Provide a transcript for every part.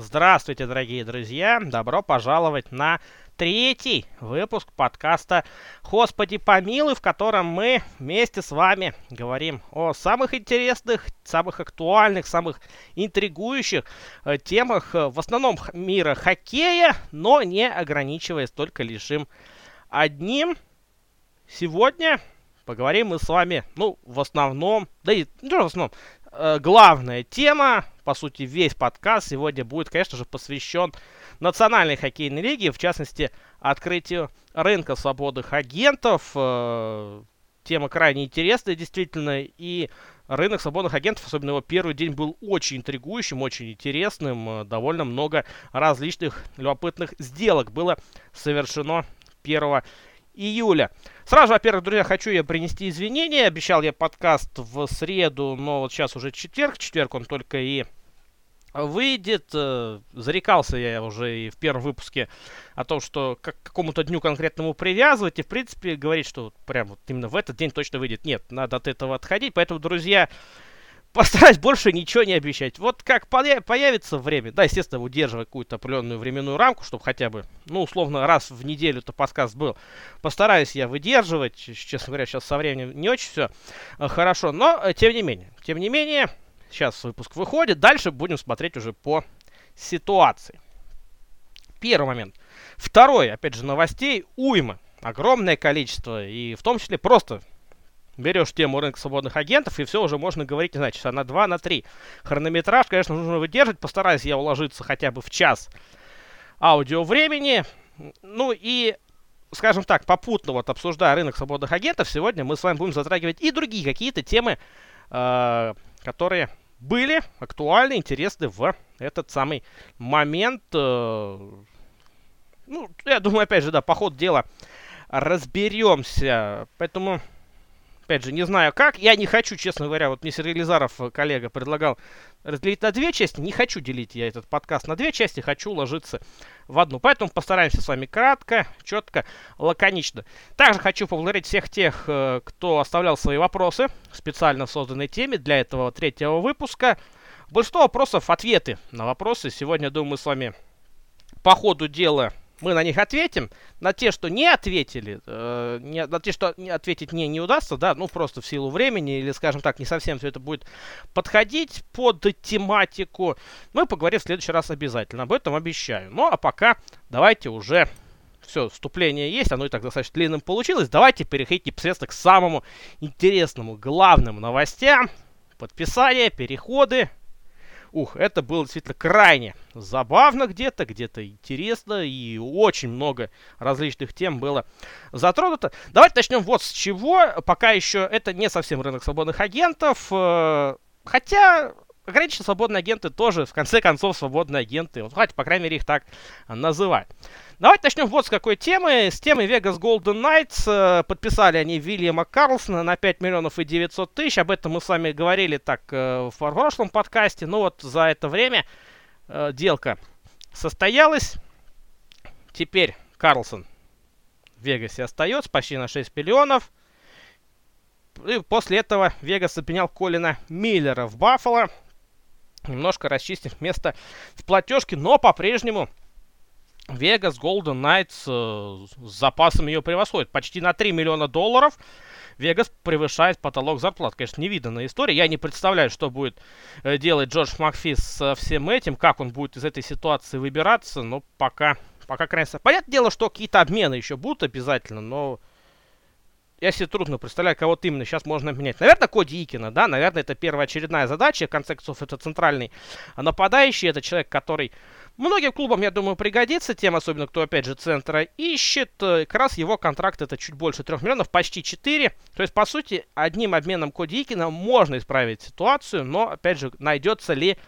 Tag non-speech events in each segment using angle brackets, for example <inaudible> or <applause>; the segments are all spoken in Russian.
Здравствуйте, дорогие друзья! Добро пожаловать на третий выпуск подкаста «Господи помилуй», в котором мы вместе с вами говорим о самых интересных, самых актуальных, самых интригующих э, темах э, в основном мира хоккея, но не ограничиваясь только лишь им одним. Сегодня поговорим мы с вами, ну, в основном, да и не в основном, главная тема, по сути, весь подкаст сегодня будет, конечно же, посвящен Национальной хоккейной лиге, в частности, открытию рынка свободных агентов. Э, тема крайне интересная, действительно, и рынок свободных агентов, особенно его первый день, был очень интригующим, очень интересным. Э, довольно много различных любопытных сделок было совершено 1 июля. Сразу, во-первых, друзья, хочу я принести извинения. Обещал я подкаст в среду, но вот сейчас уже четверг. Четверг он только и выйдет. Э, зарекался я уже и в первом выпуске о том, что к какому-то дню конкретному привязывать. И, в принципе, говорить, что прям вот именно в этот день точно выйдет. Нет, надо от этого отходить. Поэтому, друзья, постараюсь больше ничего не обещать. Вот как появится время, да, естественно, удерживая какую-то определенную временную рамку, чтобы хотя бы, ну, условно, раз в неделю-то подкаст был. Постараюсь я выдерживать. Честно говоря, сейчас со временем не очень все э, хорошо. Но, э, тем не менее, тем не менее, сейчас выпуск выходит. Дальше будем смотреть уже по ситуации. Первый момент. Второй, опять же, новостей уйма. Огромное количество. И в том числе просто берешь тему рынка свободных агентов, и все уже можно говорить, не знаю, часа на 2, на 3. Хронометраж, конечно, нужно выдержать, постараюсь я уложиться хотя бы в час аудио времени. Ну и, скажем так, попутно вот обсуждая рынок свободных агентов, сегодня мы с вами будем затрагивать и другие какие-то темы, э, которые были актуальны, интересны в этот самый момент. Э, ну, я думаю, опять же, да, по ходу дела разберемся. Поэтому Опять же, не знаю как. Я не хочу, честно говоря, вот мне Сергей Лизаров, э, коллега, предлагал разделить на две части. Не хочу делить я этот подкаст на две части, хочу ложиться в одну. Поэтому постараемся с вами кратко, четко, лаконично. Также хочу поблагодарить всех тех, э, кто оставлял свои вопросы специально созданной теме для этого третьего выпуска. Большинство вопросов, ответы на вопросы. Сегодня, думаю, мы с вами по ходу дела мы на них ответим. На те, что не ответили, э, не, на те, что не, ответить мне не удастся, да, ну просто в силу времени или, скажем так, не совсем все это будет подходить под тематику, мы поговорим в следующий раз обязательно. Об этом обещаю. Ну а пока давайте уже все, вступление есть, оно и так достаточно длинным получилось. Давайте переходить непосредственно к самому интересному, главным новостям. Подписания, переходы, Ух, это было действительно крайне забавно где-то, где-то интересно, и очень много различных тем было затронуто. Давайте начнем вот с чего. Пока еще это не совсем рынок свободных агентов, э, хотя ограниченные свободные агенты тоже, в конце концов, свободные агенты. Вот давайте, по крайней мере, их так называть. Давайте начнем вот с какой темы. С темы Vegas Golden Knights. Э, подписали они Вильяма Карлсона на 5 миллионов и 900 тысяч. Об этом мы с вами говорили так э, в прошлом подкасте. Но вот за это время э, делка состоялась. Теперь Карлсон в Вегасе остается почти на 6 миллионов. И после этого Вегас обменял Колина Миллера в Баффало. Немножко расчистив место в платежке, но по-прежнему Vegas Golden Knights э, с запасом ее превосходит. Почти на 3 миллиона долларов Вегас превышает потолок зарплат. Конечно, невиданная история. Я не представляю, что будет э, делать Джордж Макфис со всем этим, как он будет из этой ситуации выбираться, но пока, пока крайне... Понятное дело, что какие-то обмены еще будут обязательно, но я себе трудно представляю, кого-то именно сейчас можно обменять. Наверное, Коди Икина, да, наверное, это первая очередная задача. В конце концов, это центральный нападающий, это человек, который Многим клубам, я думаю, пригодится тем, особенно кто, опять же, центра ищет. Э, как раз его контракт это чуть больше 3 миллионов, почти 4. То есть, по сути, одним обменом Коди Икина можно исправить ситуацию, но, опять же, найдется ли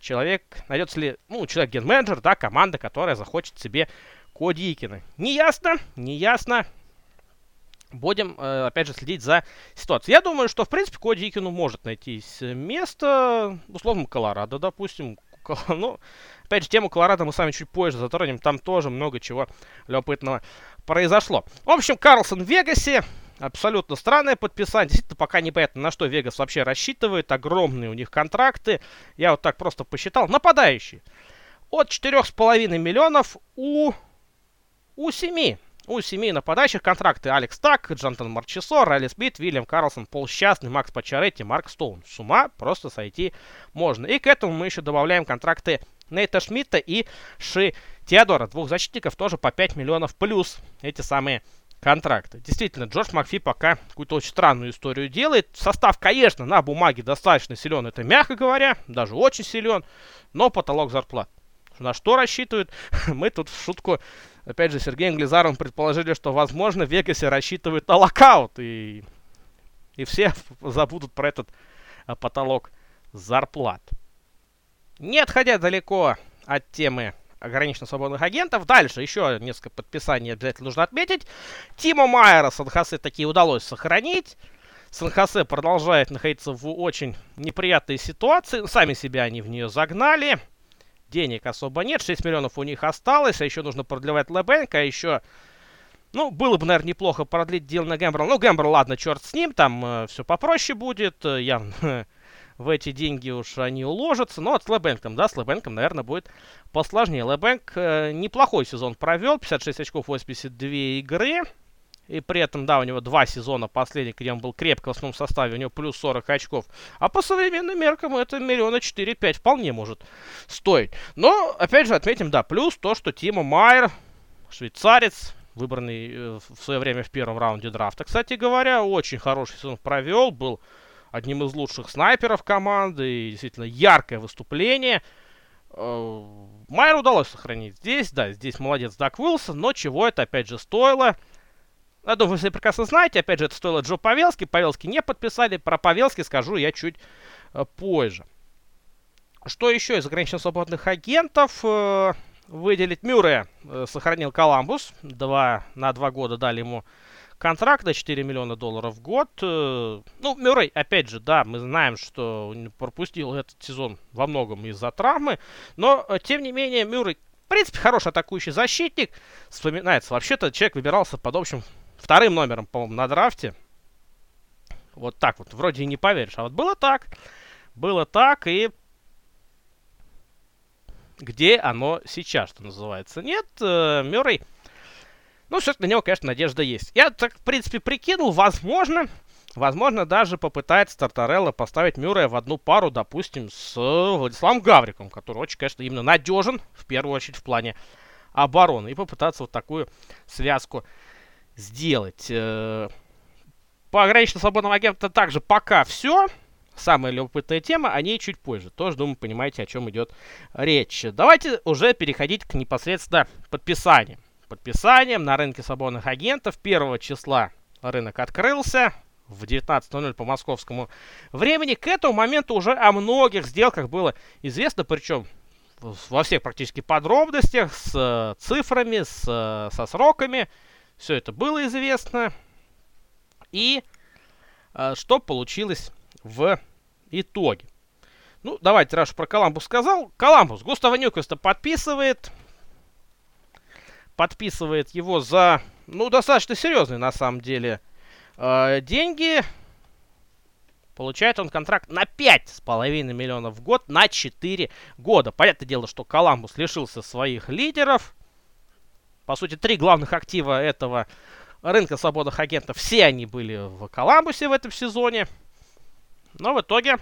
человек, найдется ли, ну, человек ген-менеджер, да, команда, которая захочет себе Коди Икина. Не ясно, не ясно. Будем, э, опять же, следить за ситуацией. Я думаю, что, в принципе, Коди Икину может найти место, условно, Колорадо, допустим. <laughs> Ну, Опять же, тему Колорадо мы с вами чуть позже затронем. Там тоже много чего любопытного произошло. В общем, Карлсон в Вегасе. Абсолютно странное подписание. Действительно, пока непонятно, на что Вегас вообще рассчитывает. Огромные у них контракты. Я вот так просто посчитал. Нападающий. от 4,5 миллионов у, у 7. У семи нападающих контракты Алекс Так, Джонатан Марчесо, Райли Смит, Вильям Карлсон, Пол Счастный, Макс Пачаретти, Марк Стоун. С ума просто сойти можно. И к этому мы еще добавляем контракты Нейта Шмидта и Ши Теодора. Двух защитников тоже по 5 миллионов плюс эти самые контракты. Действительно, Джордж Макфи пока какую-то очень странную историю делает. Состав, конечно, на бумаге достаточно силен, это мягко говоря, даже очень силен, но потолок зарплат. На что рассчитывают? <laughs> Мы тут в шутку опять же, Сергеем Глизаровым предположили, что, возможно, Вегасе рассчитывают на локаут, и, и все <laughs> забудут про этот а, потолок зарплат. Не отходя далеко от темы ограниченно свободных агентов, дальше еще несколько подписаний обязательно нужно отметить. Тима Майера Сан-Хосе таки удалось сохранить. Сан-Хосе продолжает находиться в очень неприятной ситуации. Сами себя они в нее загнали денег особо нет, 6 миллионов у них осталось, а еще нужно продлевать Лебенк, а еще, ну, было бы, наверное, неплохо продлить дел на Гэмбрл. Ну, Гэмбрл, ладно, черт с ним, там э, все попроще будет, э, явно <laughs> в эти деньги уж они уложатся, но вот с Лебенком, да, с Лебенком, наверное, будет посложнее. Лебенк э, неплохой сезон провел, 56 очков, 82 игры, и при этом, да, у него два сезона последних, где он был крепко в основном составе, у него плюс 40 очков. А по современным меркам это миллиона 4-5 вполне может стоить. Но, опять же, отметим, да, плюс то, что Тима Майер, швейцарец, выбранный э, в свое время в первом раунде драфта, кстати говоря, очень хороший сезон провел, был одним из лучших снайперов команды, и действительно яркое выступление. Э, Майер удалось сохранить здесь, да, здесь молодец Дак Уилсон, но чего это опять же стоило? Я думаю, вы все прекрасно знаете. Опять же, это стоило Джо Павелски. Павелски не подписали. Про Павелски скажу я чуть э, позже. Что еще из ограниченно свободных агентов? Э, выделить Мюррея э, сохранил Коламбус. Два, на два года дали ему контракт на 4 миллиона долларов в год. Ну, Мюррей, опять же, да, мы знаем, что он пропустил этот сезон во многом из-за травмы. Но, тем не менее, Мюррей, в принципе, хороший атакующий защитник. Вспоминается, вообще-то человек выбирался под общим вторым номером, по-моему, на драфте. Вот так вот. Вроде и не поверишь. А вот было так. Было так, и где оно сейчас, что называется. Нет, э, Мюррей... Ну, все-таки на него, конечно, надежда есть. Я так, в принципе, прикинул, возможно, возможно, даже попытается Тартарелла поставить Мюррея в одну пару, допустим, с Владиславом Гавриком, который очень, конечно, именно надежен, в первую очередь, в плане обороны, и попытаться вот такую связку сделать. Э, по ограниченным свободным агентам также пока все. Самая любопытная тема, о ней чуть позже. Тоже, думаю, понимаете, о чем идет речь. Давайте уже переходить к непосредственно подписаниям. Подписанием на рынке свободных агентов 1 числа рынок открылся в 19.00 по московскому времени. К этому моменту уже о многих сделках было известно, причем во всех практически подробностях, с э, цифрами, с, э, со сроками. Все это было известно. И э, что получилось в итоге. Ну, давайте, раз про Коламбус сказал. Коламбус Густава Ньюквеста подписывает. Подписывает его за, ну, достаточно серьезные, на самом деле, э, деньги. Получает он контракт на 5,5 миллионов в год на 4 года. Понятное дело, что Коламбус лишился своих лидеров. По сути, три главных актива этого рынка свободных агентов, все они были в Коламбусе в этом сезоне. Но в итоге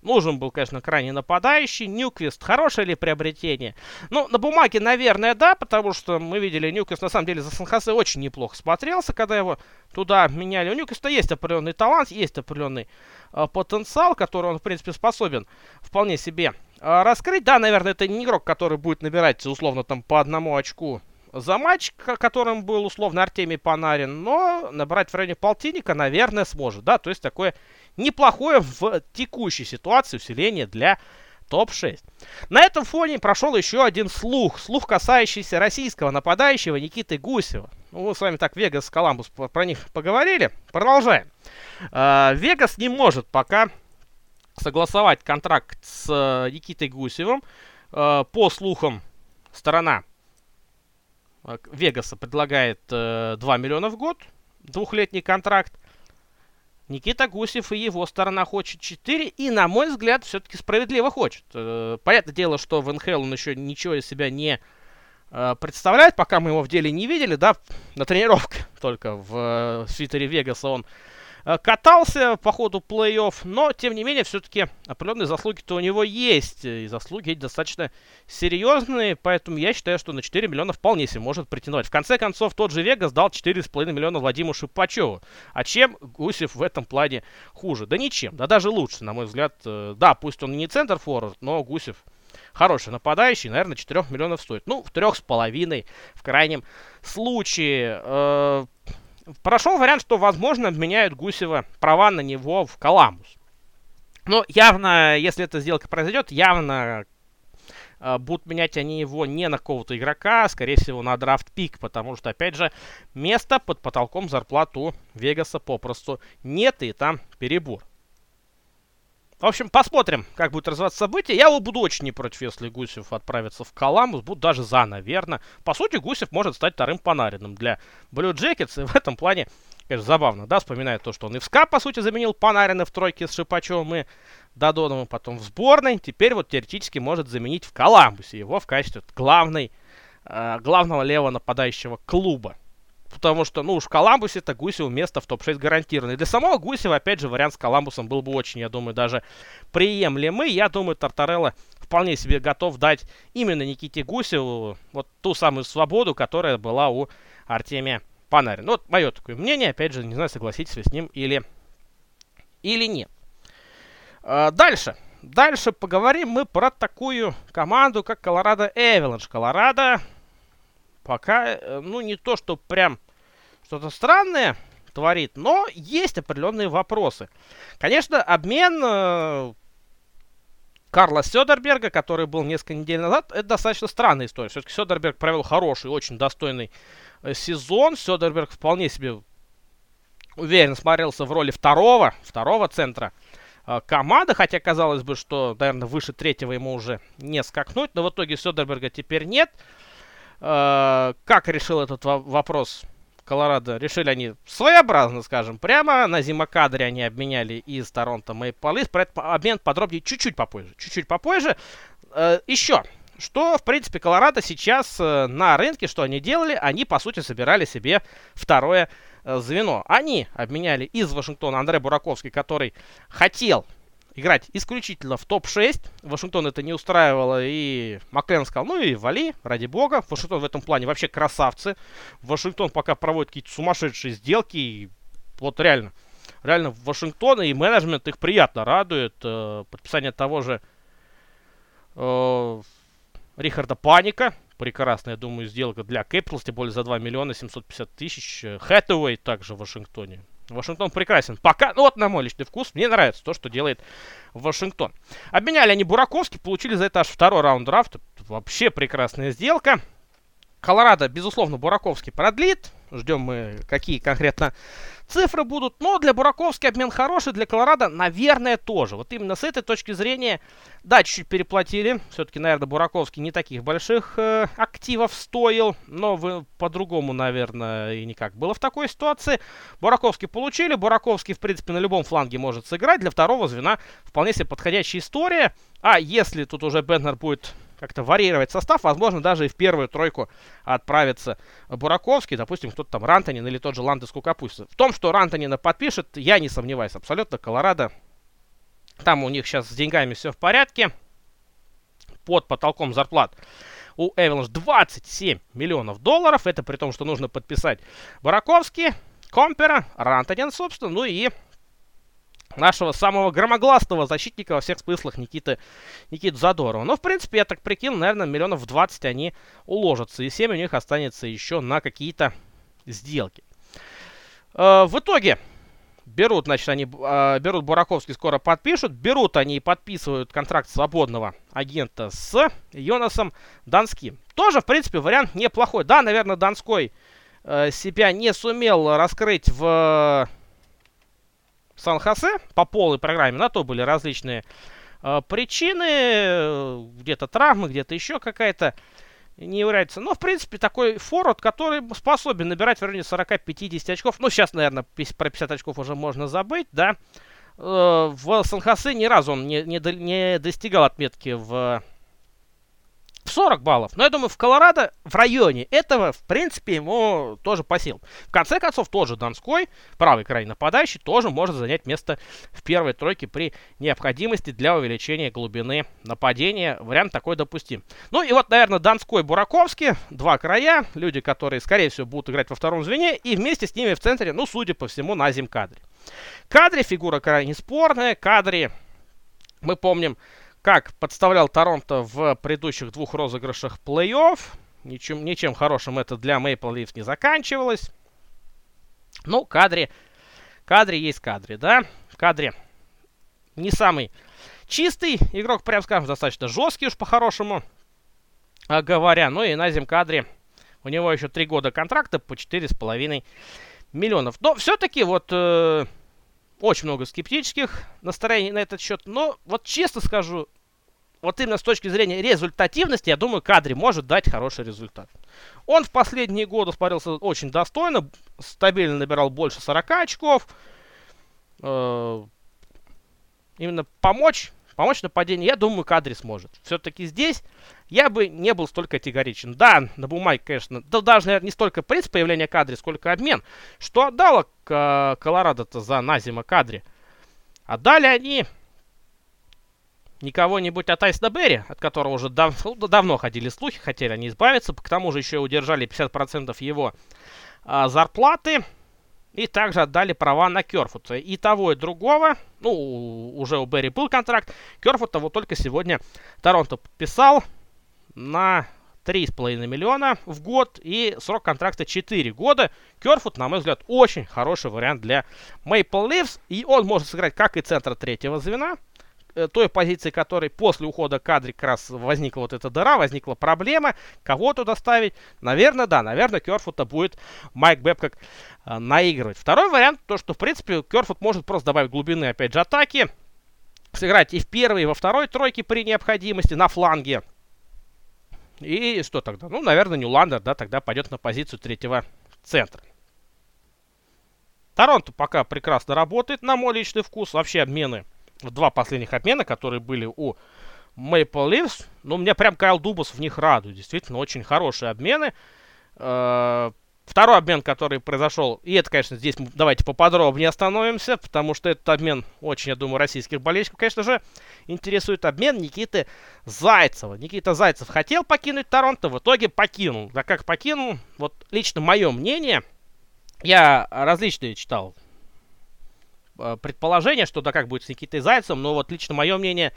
нужен был, конечно, крайне нападающий. Ньюквист хорошее ли приобретение? Ну, на бумаге, наверное, да, потому что мы видели, Ньюквист на самом деле за Сан-Хосе очень неплохо смотрелся, когда его туда меняли. У Ньюквиста есть определенный талант, есть определенный э, потенциал, который он, в принципе, способен вполне себе раскрыть. Да, наверное, это не игрок, который будет набирать, условно, там по одному очку за матч, которым был условно Артемий Панарин, но набрать в районе полтинника, наверное, сможет, да, то есть такое неплохое в текущей ситуации усиление для топ-6. На этом фоне прошел еще один слух, слух, касающийся российского нападающего Никиты Гусева. Ну, мы с вами так Вегас, Коламбус про них поговорили, продолжаем. А, Вегас не может пока согласовать контракт с э, Никитой Гусевым. Э, по слухам, сторона э, Вегаса предлагает 2 миллиона в год, двухлетний контракт. Никита Гусев и его сторона хочет 4, и, на мой взгляд, все-таки справедливо хочет. Понятное дело, что в НХЛ он еще ничего из себя не представляет, пока мы его в деле не видели, да, на тренировке <laughs> только в свитере Вегаса он катался по ходу плей-офф, но, тем не менее, все-таки определенные заслуги-то у него есть. И заслуги достаточно серьезные, поэтому я считаю, что на 4 миллиона вполне себе может претендовать. В конце концов, тот же Вегас дал 4,5 миллиона Владимиру Шипачеву. А чем Гусев в этом плане хуже? Да ничем, да даже лучше, на мой взгляд. Э, да, пусть он не центр форвард, но Гусев хороший нападающий, наверное, 4 миллионов стоит. Ну, в 3,5 в крайнем случае. Прошел вариант, что, возможно, обменяют Гусева права на него в Коламбус. Но явно, если эта сделка произойдет, явно э, будут менять они его не на какого-то игрока, а, скорее всего, на драфт-пик, потому что, опять же, места под потолком зарплат у Вегаса попросту нет, и там перебор. В общем, посмотрим, как будет развиваться события. Я буду очень не против, если Гусев отправится в Коламбус. Буду даже за, наверное. По сути, Гусев может стать вторым Панариным для Blue Jackets. И в этом плане, конечно, забавно, да, вспоминая то, что он и в СКА, по сути, заменил Панарина в тройке с Шипачевым и Додоновым, потом в сборной. Теперь вот теоретически может заменить в Коламбусе его в качестве главной, э, главного левого нападающего клуба. Потому что, ну уж в Коламбусе это Гусеву место в топ-6 гарантировано. И для самого Гусева, опять же, вариант с Коламбусом был бы очень, я думаю, даже приемлемый. Я думаю, Тартарелла вполне себе готов дать именно Никите Гусеву вот ту самую свободу, которая была у Артемия Панарина. Ну, вот мое такое мнение, опять же, не знаю, согласитесь вы с ним или, или нет. А, дальше. Дальше поговорим мы про такую команду, как Колорадо Эвеланш. Колорадо пока, э, ну, не то, что прям что-то странное творит, но есть определенные вопросы. Конечно, обмен э, Карла Сёдерберга, который был несколько недель назад, это достаточно странная история. Все-таки Сёдерберг провел хороший, очень достойный э, сезон. Сёдерберг вполне себе уверенно смотрелся в роли второго, второго центра э, команды, хотя казалось бы, что, наверное, выше третьего ему уже не скакнуть, но в итоге Сёдерберга теперь нет. Э, как решил этот вопрос Колорадо? Решили они своеобразно, скажем, прямо. На зимокадре они обменяли из Торонто Мейпл Лист. Про этот обмен подробнее чуть-чуть попозже. Чуть-чуть попозже. Э, еще. Что, в принципе, Колорадо сейчас э, на рынке, что они делали? Они, по сути, собирали себе второе звено. Они обменяли из Вашингтона Андре Бураковский, который хотел играть исключительно в топ-6. Вашингтон это не устраивало, и Маклен сказал, ну и вали, ради бога. Вашингтон в этом плане вообще красавцы. Вашингтон пока проводит какие-то сумасшедшие сделки, и вот реально, реально Вашингтон и менеджмент их приятно радует. Э, подписание того же э, Рихарда Паника, прекрасная, я думаю, сделка для Кэпиталс, тем более за 2 миллиона 750 тысяч. Хэтэуэй также в Вашингтоне. Вашингтон прекрасен. Пока, ну вот на мой личный вкус, мне нравится то, что делает Вашингтон. Обменяли они Бураковский, получили за это аж второй раунд драфта. Вообще прекрасная сделка. Колорадо, безусловно, Бураковский продлит. Ждем мы, какие конкретно цифры будут. Но для Бураковски обмен хороший, для Колорадо, наверное, тоже. Вот именно с этой точки зрения, да, чуть-чуть переплатили. Все-таки, наверное, Бураковский не таких больших э, активов стоил. Но вы по-другому, наверное, и никак было в такой ситуации. Бураковский получили. Бураковский, в принципе, на любом фланге может сыграть. Для второго звена вполне себе подходящая история. А если тут уже Беннер будет как-то варьировать состав, возможно, даже и в первую тройку отправится Бураковский, допустим, кто-то там Рантонин или тот же Ландес Кукапустин. В том, что Рантонина подпишет, я не сомневаюсь абсолютно. Колорадо, там у них сейчас с деньгами все в порядке. Под потолком зарплат у Эвеланш 27 миллионов долларов. Это при том, что нужно подписать Бураковский, Компера, Рантонин, собственно, ну и нашего самого громогласного защитника во всех смыслах Никиты, Никиты Задорова. Но, в принципе, я так прикинул, наверное, миллионов 20 они уложатся. И 7 у них останется еще на какие-то сделки. Э, в итоге, берут, значит, они э, берут Бураковский, скоро подпишут. Берут они и подписывают контракт свободного агента с Йонасом Донским. Тоже, в принципе, вариант неплохой. Да, наверное, Донской э, себя не сумел раскрыть в Сан-Хосе по полной программе. На то были различные э, причины. Где-то травмы, где-то еще какая-то не является. Но, в принципе, такой форвард, который способен набирать в районе 40-50 очков. Ну, сейчас, наверное, про 50 очков уже можно забыть, да. Э, в Сан-Хосе ни разу он не, не, не достигал отметки в 40 баллов. Но я думаю, в Колорадо в районе этого, в принципе, ему тоже по силам. В конце концов, тоже Донской, правый край нападающий, тоже может занять место в первой тройке при необходимости для увеличения глубины нападения. Вариант такой допустим. Ну и вот, наверное, Донской, Бураковский, два края, люди, которые, скорее всего, будут играть во втором звене, и вместе с ними в центре, ну, судя по всему, на зим-кадре. Кадре фигура крайне спорная, кадре, мы помним, как подставлял Торонто в предыдущих двух розыгрышах плей-офф. Ничем, ничем хорошим это для Maple Leafs не заканчивалось. Ну, кадре, кадре есть кадре, да? Кадре не самый чистый игрок, прям скажем, достаточно жесткий уж по-хорошему а, говоря. Ну и на зим кадре у него еще три года контракта по 4,5 миллионов. Но все-таки вот э, очень много скептических настроений на этот счет. Но вот честно скажу, вот именно с точки зрения результативности, я думаю, Кадри может дать хороший результат. Он в последние годы смотрелся очень достойно, стабильно набирал больше 40 очков. Э, именно помочь, помочь нападению, я думаю, Кадри сможет. Все-таки здесь я бы не был столько категоричен. Да, на бумаге, конечно, да даже, наверное, не столько принцип появления Кадри, сколько обмен. Что отдало Колорадо-то за Назима Кадри? Отдали они не кого-нибудь, а Тайсона Берри, от которого уже дав ну, давно ходили слухи, хотели они избавиться. К тому же еще удержали 50% его а, зарплаты. И также отдали права на Керфута. И того, и другого, ну, уже у Берри был контракт. Керфута вот только сегодня Торонто подписал на 3,5 миллиона в год и срок контракта 4 года. Керфут, на мой взгляд, очень хороший вариант для Maple Leafs. И он может сыграть как и центр третьего звена, той позиции, которой после ухода кадри как раз возникла вот эта дыра, возникла проблема, кого туда ставить. Наверное, да, наверное, Керфута будет Майк Бэб как э, наигрывать. Второй вариант, то, что, в принципе, Керфут может просто добавить глубины, опять же, атаки, сыграть и в первой, и во второй тройке при необходимости, на фланге. И что тогда? Ну, наверное, Ньюландер, да, тогда пойдет на позицию третьего центра. Торонто пока прекрасно работает, на мой личный вкус. Вообще обмены два последних обмена, которые были у Maple Leafs, ну, меня прям Кайл Дубас в них радует. Действительно, очень хорошие обмены. Э, второй обмен, который произошел, и это, конечно, здесь давайте поподробнее остановимся, потому что этот обмен очень, я думаю, российских болельщиков, конечно же, интересует обмен Никиты Зайцева. Никита Зайцев хотел покинуть Торонто, в итоге покинул. Да как покинул, вот лично мое мнение, я различные читал предположение, что да как будет с Никитой Зайцем, но вот лично мое мнение,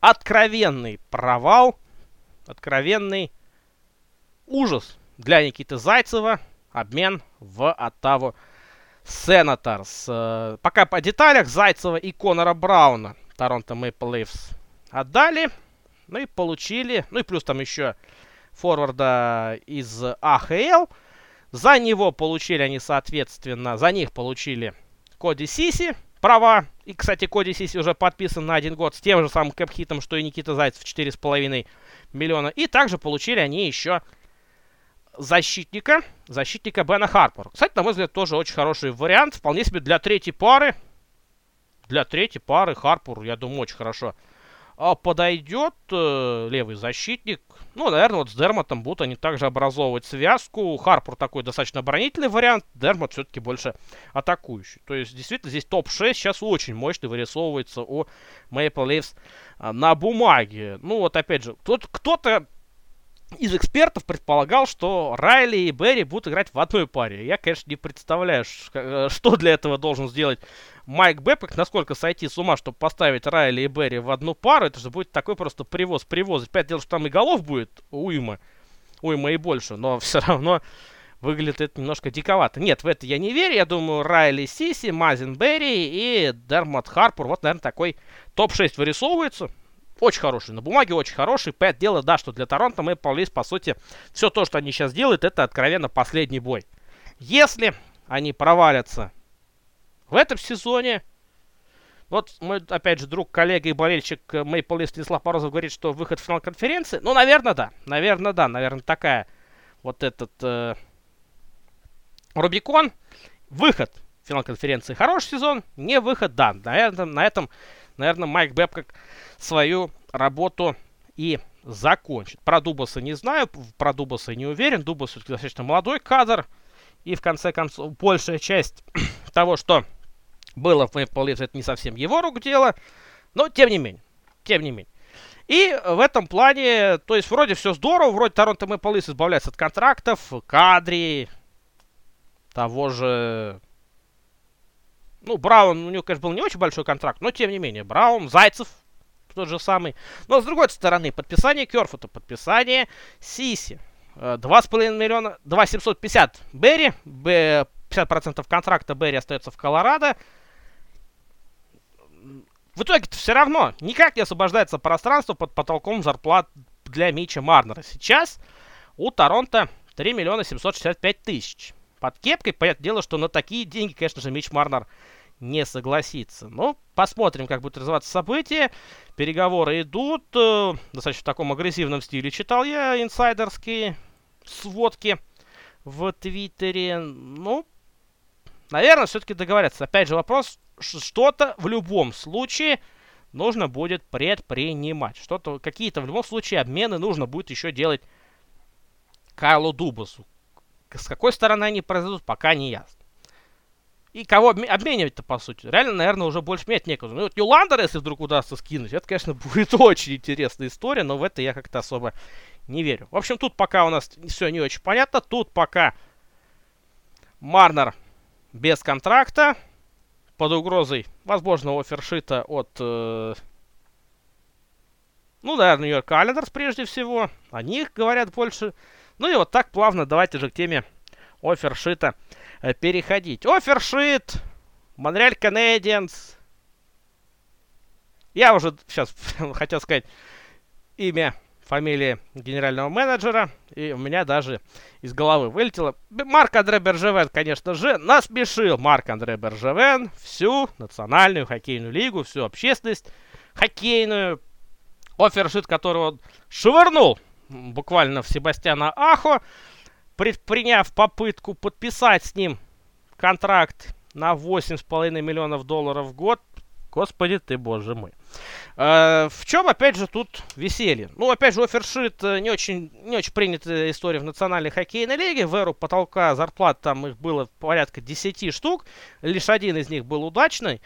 откровенный провал, откровенный ужас для Никиты Зайцева, обмен в Оттаву Сенаторс. Э, пока по деталях Зайцева и Конора Брауна Торонто Мэйпл Лейвс отдали, ну и получили, ну и плюс там еще форварда из АХЛ. За него получили они, соответственно, за них получили Коди Сиси права. И, кстати, Коди Сиси уже подписан на один год с тем же самым кэпхитом, что и Никита Зайцев, 4,5 миллиона. И также получили они еще защитника, защитника Бена Харпера. Кстати, на мой взгляд, тоже очень хороший вариант. Вполне себе для третьей пары. Для третьей пары Харпур, я думаю, очень хорошо а подойдет э, левый защитник. Ну, наверное, вот с Дермотом будут они также образовывать связку. Харпур такой достаточно оборонительный вариант, Дермот все-таки больше атакующий. То есть, действительно, здесь топ-6 сейчас очень мощный вырисовывается у Maple Leafs а, на бумаге. Ну, вот опять же, кто-то из экспертов предполагал, что Райли и Берри будут играть в одной паре. Я, конечно, не представляю, э, что для этого должен сделать Майк Бэпик, насколько сойти с ума, чтобы поставить Райли и Берри в одну пару. Это же будет такой просто привоз, привоз. Пять дело, что там и голов будет уйма. Уйма и больше, но <laughs> все равно выглядит это немножко диковато. Нет, в это я не верю. Я думаю, Райли Сиси, Мазин Берри и Дермат Харпур. Вот, наверное, такой топ-6 вырисовывается очень хороший. На бумаге очень хороший. Пять дело, да, что для Торонто мы Лис, по сути, все то, что они сейчас делают, это откровенно последний бой. Если они провалятся в этом сезоне, Вот мой, опять же, друг, коллега и болельщик Maple Leaf Станислав Морозов говорит, что выход в финал конференции. Ну, наверное, да. Наверное, да. Наверное, такая вот этот э, Рубикон. Выход в финал конференции. Хороший сезон, не выход, да. На этом, на этом наверное, Майк Бэбкок свою работу и закончит. Про Дубаса не знаю, про Дубаса не уверен. Дубас все-таки достаточно молодой кадр. И в конце концов, большая часть <clears throat> того, что было в Maple Leafs, это не совсем его рук дело. Но тем не менее. Тем не менее. И в этом плане, то есть вроде все здорово, вроде Торонто Maple Leafs избавляется от контрактов, кадри, того же... Ну, Браун, у него, конечно, был не очень большой контракт, но тем не менее, Браун, Зайцев, тот же самый. Но с другой стороны, подписание Керфута, подписание Сиси. 2,5 миллиона, 2,750 Берри, 50% контракта Берри остается в Колорадо. В итоге все равно никак не освобождается пространство под потолком зарплат для Мича Марнера. Сейчас у Торонто 3 миллиона 765 тысяч. Под кепкой, понятное дело, что на такие деньги, конечно же, Мич Марнер не согласится. Но посмотрим, как будет развиваться события. Переговоры идут. Э, достаточно в таком агрессивном стиле читал я инсайдерские сводки в Твиттере. Ну, наверное, все-таки договорятся. Опять же вопрос, что-то в любом случае нужно будет предпринимать. Что-то, какие-то в любом случае обмены нужно будет еще делать Кайлу Дубасу. С какой стороны они произойдут, пока не ясно. И кого обменивать-то, по сути? Реально, наверное, уже больше менять некуда. Ну, вот Юландера, если вдруг удастся скинуть, это, конечно, <laughs> будет очень интересная история, но в это я как-то особо не верю. В общем, тут пока у нас все не очень понятно. Тут пока Марнер без контракта, под угрозой возможного офершита от, э, ну, наверное, Нью-Йорк Календерс прежде всего. О них говорят больше. Ну и вот так плавно давайте же к теме офершита э, переходить. Офершит, Монреаль Canadiens. Я уже сейчас <laughs> хотел сказать имя, фамилия генерального менеджера, и у меня даже из головы вылетело. Марк Андре Бержевен, конечно же, насмешил Марк Андре Бержевен всю национальную хоккейную лигу, всю общественность хоккейную, офершит которого он швырнул буквально в Себастьяна Ахо, предприняв попытку подписать с ним контракт на 8,5 миллионов долларов в год. Господи ты, боже мой. Э, в чем, опять же, тут веселье? Ну, опять же, офершит э, не очень, не очень принятая история в национальной хоккейной лиге. В эру потолка зарплат там их было порядка 10 штук. Лишь один из них был удачный.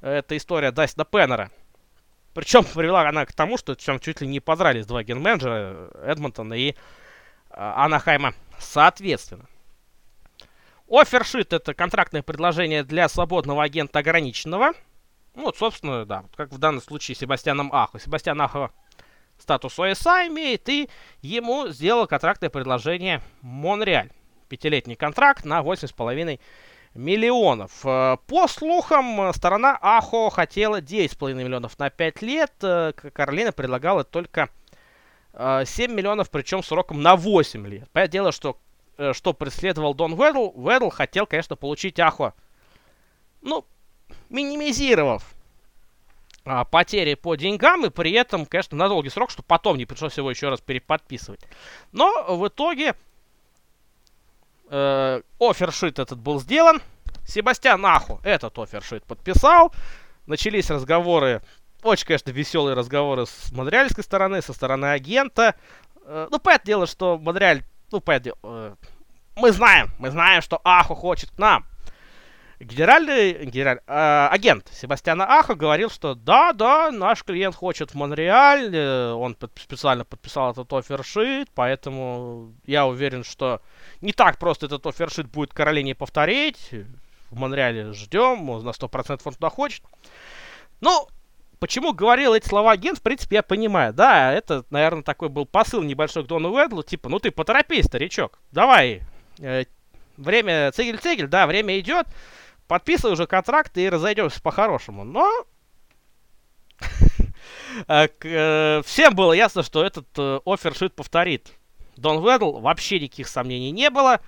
Это история Дастина Пеннера. Причем привела она к тому, что чем чуть ли не подрались два ген-менеджера Эдмонтона и э, Анахайма соответственно. Офершит это контрактное предложение для свободного агента ограниченного. Ну, вот, собственно, да, как в данном случае Себастьяном Ахо. Себастьян Ахо статус ОСА имеет, и ему сделал контрактное предложение Монреаль. Пятилетний контракт на 8,5 миллионов. Э, по слухам, сторона Ахо хотела 9,5 миллионов на 5 лет. Э, Каролина предлагала только 7 э, миллионов, причем сроком на 8 лет. Понятное дело, что, что преследовал Дон Ведл. Ведл хотел, конечно, получить Ахо. Ну, минимизировав а, потери по деньгам и при этом, конечно, на долгий срок, чтобы потом не пришлось его еще раз переподписывать. Но в итоге э, офершит этот был сделан. Себастьян Аху этот офершит подписал. Начались разговоры, очень, конечно, веселые разговоры с монреальской стороны, со стороны агента. Э, ну, понятное дело, что Монреаль, ну, понятное дело, э, мы знаем, мы знаем, что Аху хочет к нам. Генеральный, генераль, э, агент Себастьяна Аха говорил, что да, да, наш клиент хочет в Монреаль, э, он под, специально подписал этот офершит, поэтому я уверен, что не так просто этот офершит будет Каролине повторить. В Монреале ждем, на 100% он туда хочет. Ну, почему говорил эти слова агент, в принципе, я понимаю. Да, это, наверное, такой был посыл небольшой к Дону Уэдлу, типа, ну ты поторопись, старичок, давай, э, время, цигель-цигель, да, время идет, подписывай уже контракт и разойдемся по-хорошему. Но <laughs> э, э, всем было ясно, что этот э, офершит повторит. Дон Ведл, вообще никаких сомнений не было.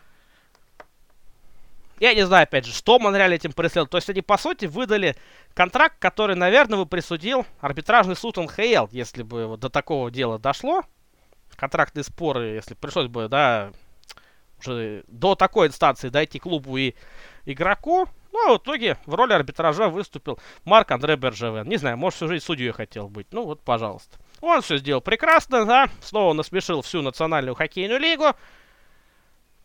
Я не знаю, опять же, что Монреаль этим преследовал. То есть они, по сути, выдали контракт, который, наверное, бы присудил арбитражный суд НХЛ, если бы вот до такого дела дошло. Контрактные споры, если пришлось бы, да, уже до такой инстанции дойти клубу и игроку. Ну, а в итоге в роли арбитража выступил Марк Андре Бержевен. Не знаю, может, всю жизнь судьей хотел быть. Ну, вот, пожалуйста. Он все сделал прекрасно, да. Снова насмешил всю национальную хоккейную лигу.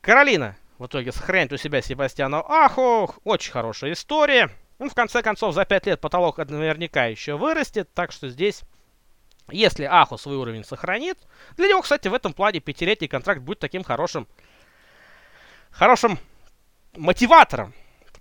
Каролина в итоге сохранит у себя Себастьяна Аху. Очень хорошая история. Ну, в конце концов, за 5 лет потолок наверняка еще вырастет. Так что здесь, если Аху свой уровень сохранит, для него, кстати, в этом плане пятилетний контракт будет таким хорошим, хорошим мотиватором.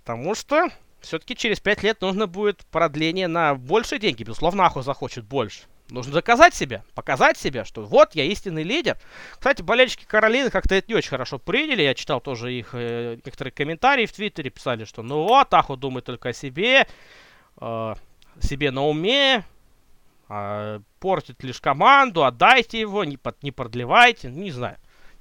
Потому что все-таки через 5 лет нужно будет продление на большие деньги. Безусловно, Аху захочет больше. Нужно доказать себя, показать себя, что вот я истинный лидер. Кстати, болельщики Каролины как-то это не очень хорошо приняли. Я читал тоже их э, некоторые комментарии в Твиттере, писали, что ну вот, Аху думает только о себе, э, себе на уме, э, портит лишь команду, отдайте его, не, под, не продлевайте, не знаю.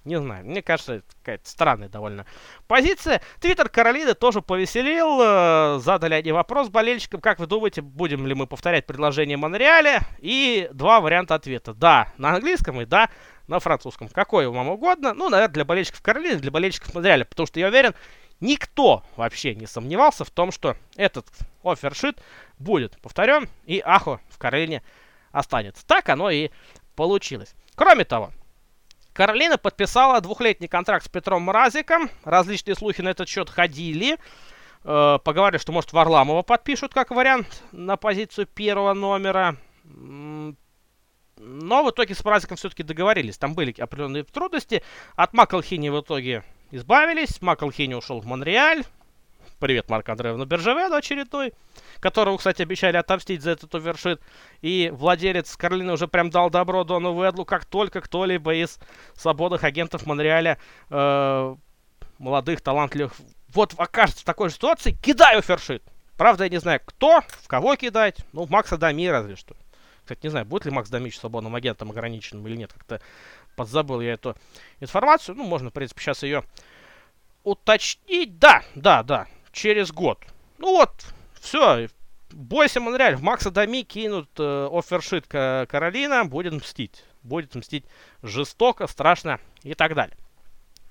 Не знаю, мне кажется, это какая-то странная довольно позиция. Твиттер Каролины тоже повеселил. Э, задали они вопрос болельщикам, как вы думаете, будем ли мы повторять предложение Монреаля? И два варианта ответа. Да, на английском и да, на французском. Какой вам угодно. Ну, наверное, для болельщиков Каролины, для болельщиков Монреаля. Потому что я уверен, никто вообще не сомневался в том, что этот офершит будет повторен, и Ахо в Каролине останется. Так оно и получилось. Кроме того, Каролина подписала двухлетний контракт с Петром Мразиком. Различные слухи на этот счет ходили. Э, поговорили, что, может, Варламова подпишут как вариант на позицию первого номера. Но в итоге с Мразиком все-таки договорились. Там были определенные трудности. От Маклхини в итоге избавились. Маклхини ушел в Монреаль. Привет, Марк Андреевна Бержеведу очередной, которого, кстати, обещали отомстить за этот овершит. И владелец Карлины уже прям дал добро Дону Ведлу, как только кто-либо из свободных агентов Монреаля, э, молодых, талантливых, вот окажется в такой ситуации, кидай офершит. Правда, я не знаю, кто, в кого кидать. Ну, в Макса Дами разве что. Кстати, не знаю, будет ли Макс Дамич свободным агентом ограниченным или нет. Как-то подзабыл я эту информацию. Ну, можно, в принципе, сейчас ее уточнить. Да, да, да через год. Ну вот, все. Бойся Монреаль. В Макса Дами кинут э, офершит Каролина. Будет мстить. Будет мстить жестоко, страшно и так далее.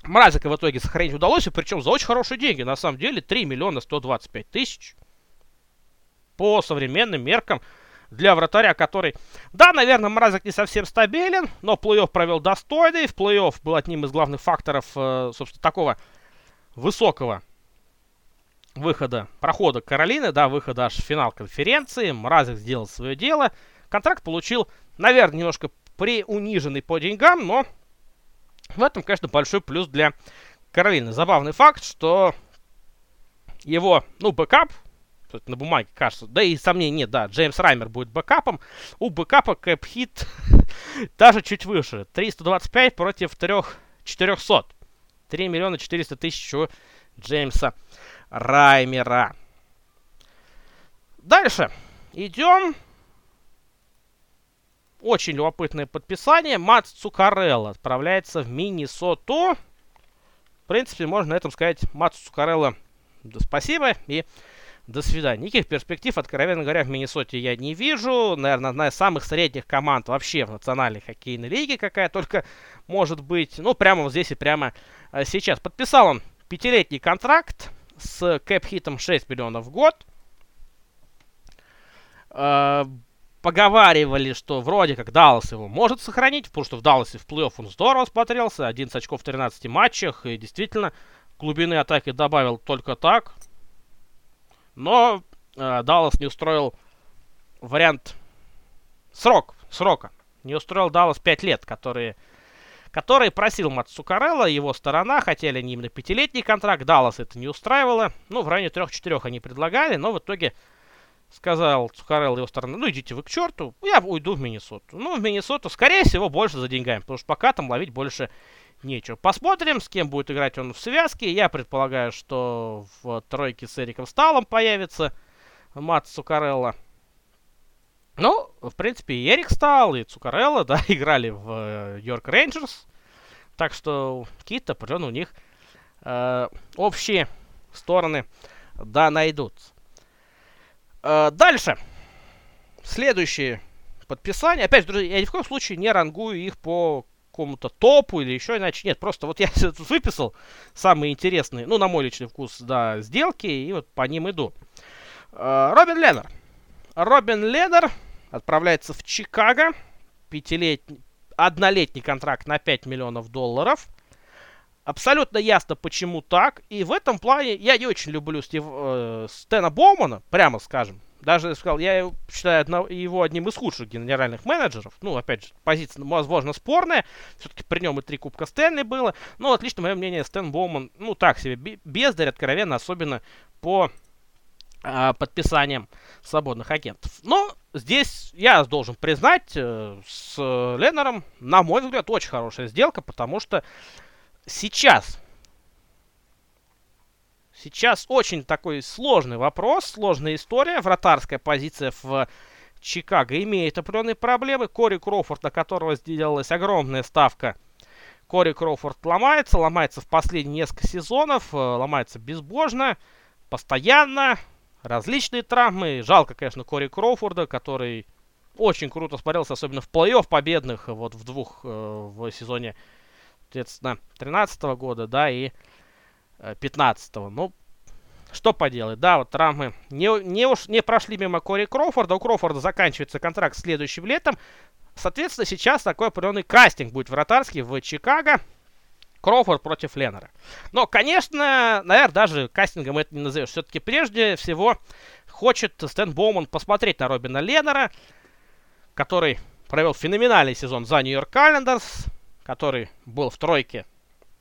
Мразика в итоге сохранить удалось, и причем за очень хорошие деньги. На самом деле 3 миллиона 125 тысяч. По современным меркам для вратаря, который... Да, наверное, Мразик не совсем стабилен, но плей-офф провел достойный. В плей-офф был одним из главных факторов, э, собственно, такого высокого выхода, прохода Каролины, да, выхода аж в финал конференции. Мразик сделал свое дело. Контракт получил, наверное, немножко преуниженный по деньгам, но в этом, конечно, большой плюс для Каролины. Забавный факт, что его, ну, бэкап, на бумаге кажется, да и сомнений нет, да, Джеймс Раймер будет бэкапом. У бэкапа cap hit <laughs> даже чуть выше. 325 против 3 400. 3 миллиона 400 тысяч у Джеймса Раймера. Дальше. Идем. Очень любопытное подписание. Матс Цукарелло отправляется в Миннесоту. В принципе, можно на этом сказать Матс Цукарелло да, спасибо и до свидания. Никаких перспектив, откровенно говоря, в Миннесоте я не вижу. Наверное, одна из самых средних команд вообще в национальной хоккейной лиге, какая только может быть. Ну, прямо вот здесь и прямо а, сейчас. Подписал он пятилетний контракт с кэп-хитом 6 миллионов в год. Э, поговаривали, что вроде как Даллас его может сохранить, потому что в Далласе в плей-офф он здорово смотрелся, 11 очков в 13 матчах, и действительно глубины атаки добавил только так. Но э, Даллас не устроил вариант срок, срока. Не устроил Даллас 5 лет, которые который просил Мат Цукарелла, его сторона, хотели они именно пятилетний контракт, Даллас это не устраивало, ну, в районе трех-четырех они предлагали, но в итоге сказал Цукарелла его сторона, ну, идите вы к черту, я уйду в Миннесоту. Ну, в Миннесоту, скорее всего, больше за деньгами, потому что пока там ловить больше нечего. Посмотрим, с кем будет играть он в связке. Я предполагаю, что в тройке с Эриком Сталом появится Мат Цукарелла. Ну, в принципе, и Эрик Стал, и Цукарелла, <laughs> да, играли в Йорк э, Рейнджерс. Так что какие-то определенно у них э, общие стороны да найдутся. Э, дальше. Следующие подписания. Опять же, я ни в коем случае не рангую их по какому-то топу или еще иначе. Нет, просто вот я <laughs> тут выписал самые интересные, ну, на мой личный вкус, да, сделки, и вот по ним иду. Э, Робин Леннер. Робин Леннер отправляется в Чикаго. Пятилетний, однолетний контракт на 5 миллионов долларов. Абсолютно ясно, почему так. И в этом плане я не очень люблю Стив, э, Стэна Боумана, прямо скажем. Даже сказал, я считаю его одним из худших генеральных менеджеров. Ну, опять же, позиция, возможно, спорная. Все-таки при нем и три Кубка Стэнли было. Но, вот лично мое мнение, Стэн Боуман, ну, так себе, бездарь, откровенно, особенно по э, подписаниям свободных агентов. Но здесь я должен признать, э, с Леннером, на мой взгляд, очень хорошая сделка, потому что сейчас Сейчас очень такой сложный вопрос, сложная история. Вратарская позиция в Чикаго имеет определенные проблемы. Кори Кроуфорд, на которого сделалась огромная ставка. Кори Кроуфорд ломается, ломается в последние несколько сезонов, э, ломается безбожно, постоянно, различные травмы. Жалко, конечно, Кори Кроуфорда, который очень круто смотрелся, особенно в плей-офф победных, вот в двух э, в сезоне, соответственно, 13 года, да, и 15-го. Ну, что поделать, да, вот травмы не, не, уж, не прошли мимо Кори Кроуфорда. У Кроуфорда заканчивается контракт следующим летом. Соответственно, сейчас такой определенный кастинг будет вратарский в Чикаго. Кроуфорд против Леннера. Но, конечно, наверное, даже кастингом это не назовешь. Все-таки прежде всего хочет Стэн Боуман посмотреть на Робина Леннера, который провел феноменальный сезон за Нью-Йорк Календерс, который был в тройке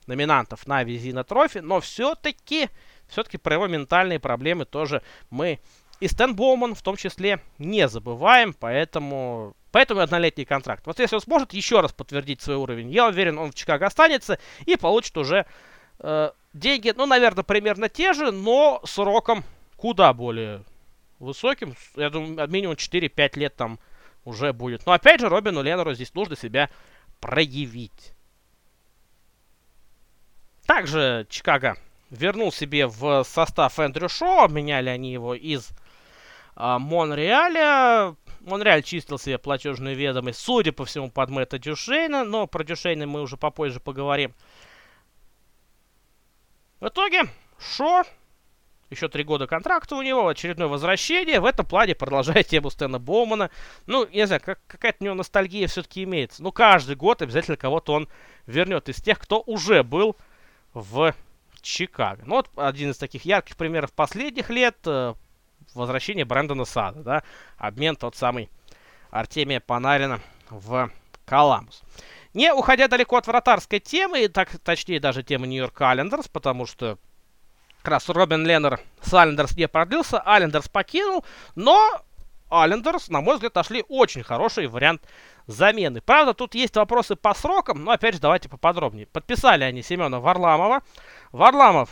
номинантов на Визина Трофи, но все-таки, все-таки про его ментальные проблемы тоже мы и Стэн Боуман в том числе не забываем, поэтому, поэтому однолетний контракт. Вот если он сможет еще раз подтвердить свой уровень, я уверен, он в Чикаго останется и получит уже э, деньги, ну, наверное, примерно те же, но сроком куда более высоким. Я думаю, минимум 4-5 лет там уже будет. Но опять же, Робину Леннеру здесь нужно себя проявить. Также Чикаго вернул себе в состав Эндрю Шоу. Обменяли они его из а, Монреаля. Монреаль чистил себе платежную ведомость, судя по всему, под Мэтта Дюшейна. Но про Дюшейна мы уже попозже поговорим. В итоге Шо, еще три года контракта у него, очередное возвращение. В этом плане продолжает тему Стэна Боумана. Ну, я не знаю, как, какая-то у него ностальгия все-таки имеется. Ну, каждый год обязательно кого-то он вернет из тех, кто уже был в Чикаго. Ну вот один из таких ярких примеров последних лет э, возвращение Брэндона Сада, да, обмен тот самый Артемия Панарина в Коламбус. Не уходя далеко от вратарской темы, так, точнее даже темы Нью-Йорк Аллендерс, потому что как раз Робин Леннер с Аллендерс не продлился, Аллендерс покинул, но Аллендерс, на мой взгляд, нашли очень хороший вариант замены. Правда, тут есть вопросы по срокам, но опять же давайте поподробнее. Подписали они Семена Варламова. Варламов,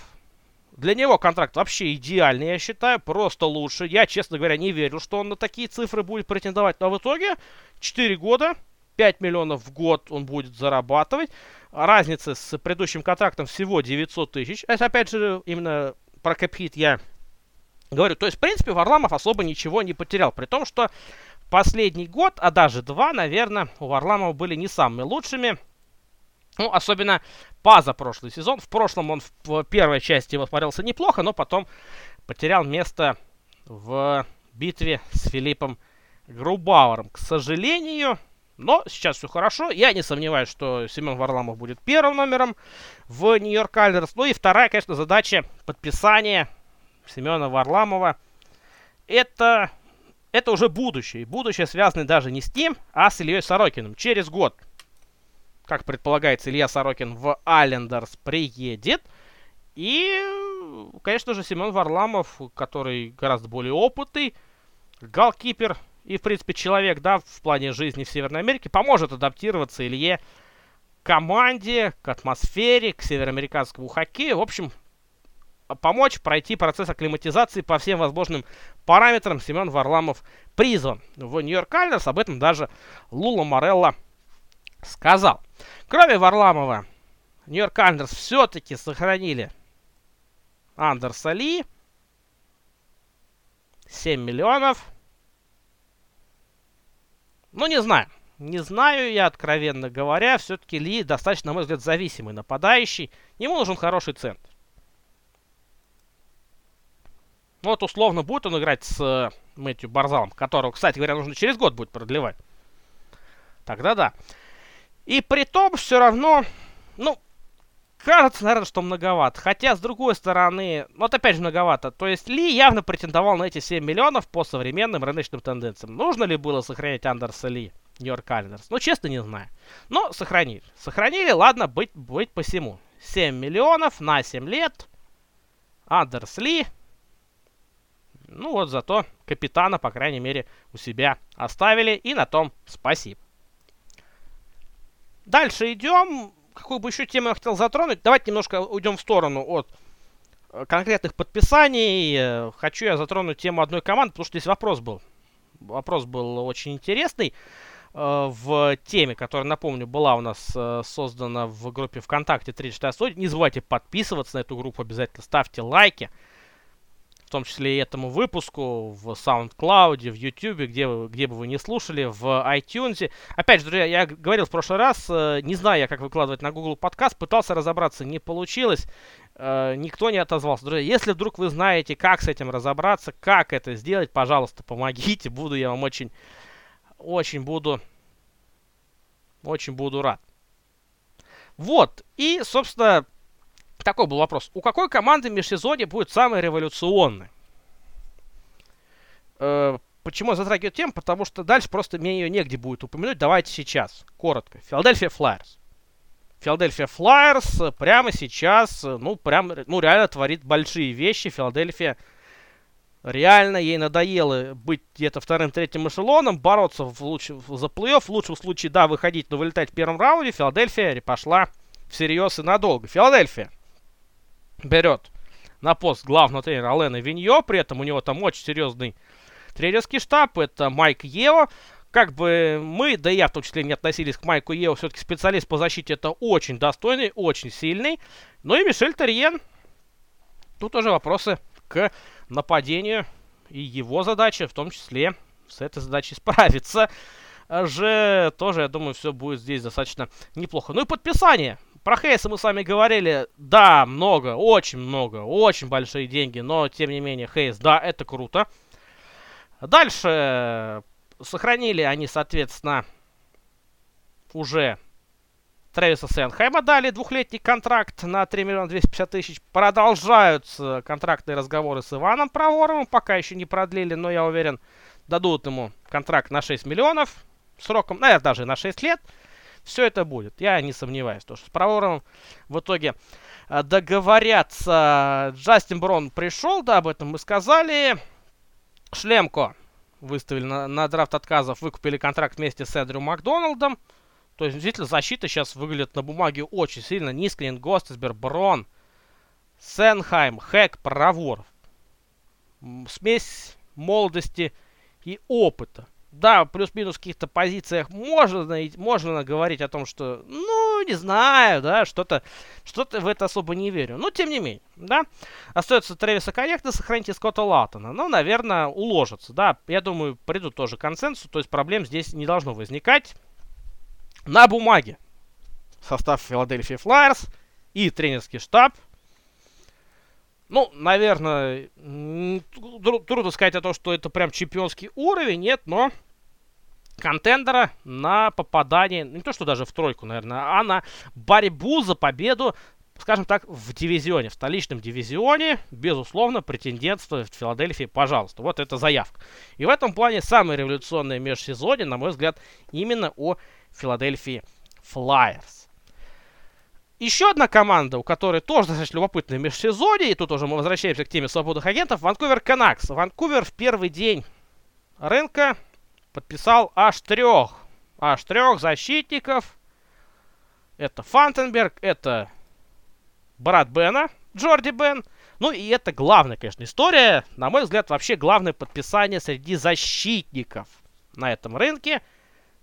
для него контракт вообще идеальный, я считаю, просто лучше. Я, честно говоря, не верю, что он на такие цифры будет претендовать. Но в итоге 4 года, 5 миллионов в год он будет зарабатывать. Разница с предыдущим контрактом всего 900 тысяч. Это, опять же, именно про капхит я говорю. То есть, в принципе, Варламов особо ничего не потерял. При том, что последний год, а даже два, наверное, у Варламова были не самыми лучшими. Ну, особенно Паза прошлый сезон. В прошлом он в первой части его смотрелся неплохо, но потом потерял место в битве с Филиппом Грубауэром. К сожалению, но сейчас все хорошо. Я не сомневаюсь, что Семен Варламов будет первым номером в Нью-Йорк Альдерс. Ну и вторая, конечно, задача подписания Семена Варламова. Это это уже будущее. Будущее связано даже не с ним, а с Ильей Сорокиным. Через год, как предполагается, Илья Сорокин в Аллендерс приедет. И, конечно же, Семен Варламов, который гораздо более опытный, голкипер и, в принципе, человек, да, в плане жизни в Северной Америке, поможет адаптироваться Илье команде, к атмосфере, к североамериканскому хоккею. В общем, помочь пройти процесс акклиматизации по всем возможным параметрам Семен Варламов призван. В Нью-Йорк Айлерс об этом даже Лула Морелло сказал. Кроме Варламова, Нью-Йорк Айлерс все-таки сохранили Андерса Ли. 7 миллионов. Ну, не знаю. Не знаю я, откровенно говоря. Все-таки Ли достаточно, на мой взгляд, зависимый нападающий. Ему нужен хороший центр. Ну, вот условно будет он играть с э, Мэтью Барзалом, которого, кстати говоря, нужно через год будет продлевать. Тогда да. И при том все равно, ну, кажется, наверное, что многовато. Хотя, с другой стороны, вот опять же многовато. То есть Ли явно претендовал на эти 7 миллионов по современным рыночным тенденциям. Нужно ли было сохранять Андерса Ли, Нью-Йорк Айлендерс? Ну, честно, не знаю. Но сохранили. Сохранили, ладно, быть, быть посему. 7 миллионов на 7 лет. Андерс Ли. Ну вот, зато капитана, по крайней мере, у себя оставили. И на том спасибо. Дальше идем. Какую бы еще тему я хотел затронуть? Давайте немножко уйдем в сторону от э, конкретных подписаний. Э, хочу я затронуть тему одной команды, потому что здесь вопрос был. Вопрос был очень интересный э, в теме, которая, напомню, была у нас создана в группе ВКонтакте 36 Не забывайте подписываться на эту группу обязательно, ставьте лайки том числе и этому выпуску в SoundCloud, в YouTube, где, вы, где бы вы не слушали, в iTunes. Опять же, друзья, я говорил в прошлый раз, э, не знаю я, как выкладывать на Google подкаст, пытался разобраться, не получилось, э, никто не отозвался. Друзья, если вдруг вы знаете, как с этим разобраться, как это сделать, пожалуйста, помогите, буду я вам очень, очень буду, очень буду рад. Вот, и, собственно, такой был вопрос. У какой команды межсезонье будет самый революционный? Э, почему я затрагиваю тему? Потому что дальше просто мне ее негде будет упомянуть. Давайте сейчас, коротко. Филадельфия Флайерс. Филадельфия Флайерс прямо сейчас, ну, прям, ну, реально творит большие вещи. Филадельфия реально ей надоело быть где-то вторым-третьим эшелоном, бороться в луч... за плей-офф. В лучшем случае, да, выходить, но вылетать в первом раунде. Филадельфия пошла всерьез и надолго. Филадельфия берет на пост главного тренера Алена Виньо, при этом у него там очень серьезный тренерский штаб, это Майк Ео. Как бы мы, да и я в том числе не относились к Майку Ео, все-таки специалист по защите это очень достойный, очень сильный. Ну и Мишель Терьен. Тут уже вопросы к нападению и его задача, в том числе с этой задачей справиться же тоже, я думаю, все будет здесь достаточно неплохо. Ну и подписание про Хейса мы с вами говорили, да, много, очень много, очень большие деньги, но тем не менее Хейс, да, это круто. Дальше сохранили они, соответственно, уже Трэвиса Сенхайма дали двухлетний контракт на 3 миллиона 250 тысяч. Продолжаются контрактные разговоры с Иваном Проворовым. Пока еще не продлили, но я уверен, дадут ему контракт на 6 миллионов. Сроком, наверное, даже на 6 лет. Все это будет, я не сомневаюсь, то что с Проворовым в итоге э, договорятся. Джастин Брон пришел, да, об этом мы сказали. Шлемко выставили на, на драфт отказов, выкупили контракт вместе с Эндрю Макдоналдом. То есть, действительно, защита сейчас выглядит на бумаге очень сильно. Нискрин, Гостесберг, Брон, Сенхайм, Хэк, Проворов. Смесь молодости и опыта да, плюс-минус в каких-то позициях можно, можно говорить о том, что, ну, не знаю, да, что-то что в это особо не верю. Но, тем не менее, да, остается Трэвиса Коннекта, сохраните Скотта Латона. Ну, наверное, уложится, да. Я думаю, придут тоже к консенсусу, то есть проблем здесь не должно возникать. На бумаге состав Филадельфии Флайерс и тренерский штаб – ну, наверное, трудно сказать о том, что это прям чемпионский уровень, нет, но контендера на попадание, не то что даже в тройку, наверное, а на борьбу за победу, скажем так, в дивизионе, в столичном дивизионе, безусловно, претендентство в Филадельфии, пожалуйста. Вот это заявка. И в этом плане самое революционное межсезонье, на мой взгляд, именно о Филадельфии Флайерс. Еще одна команда, у которой тоже достаточно любопытная межсезонье, и тут уже мы возвращаемся к теме свободных агентов, Ванкувер Канакс. Ванкувер в первый день рынка подписал аж трех, аж трех защитников. Это Фантенберг, это брат Бена, Джорди Бен. Ну и это главная, конечно, история. На мой взгляд, вообще главное подписание среди защитников на этом рынке.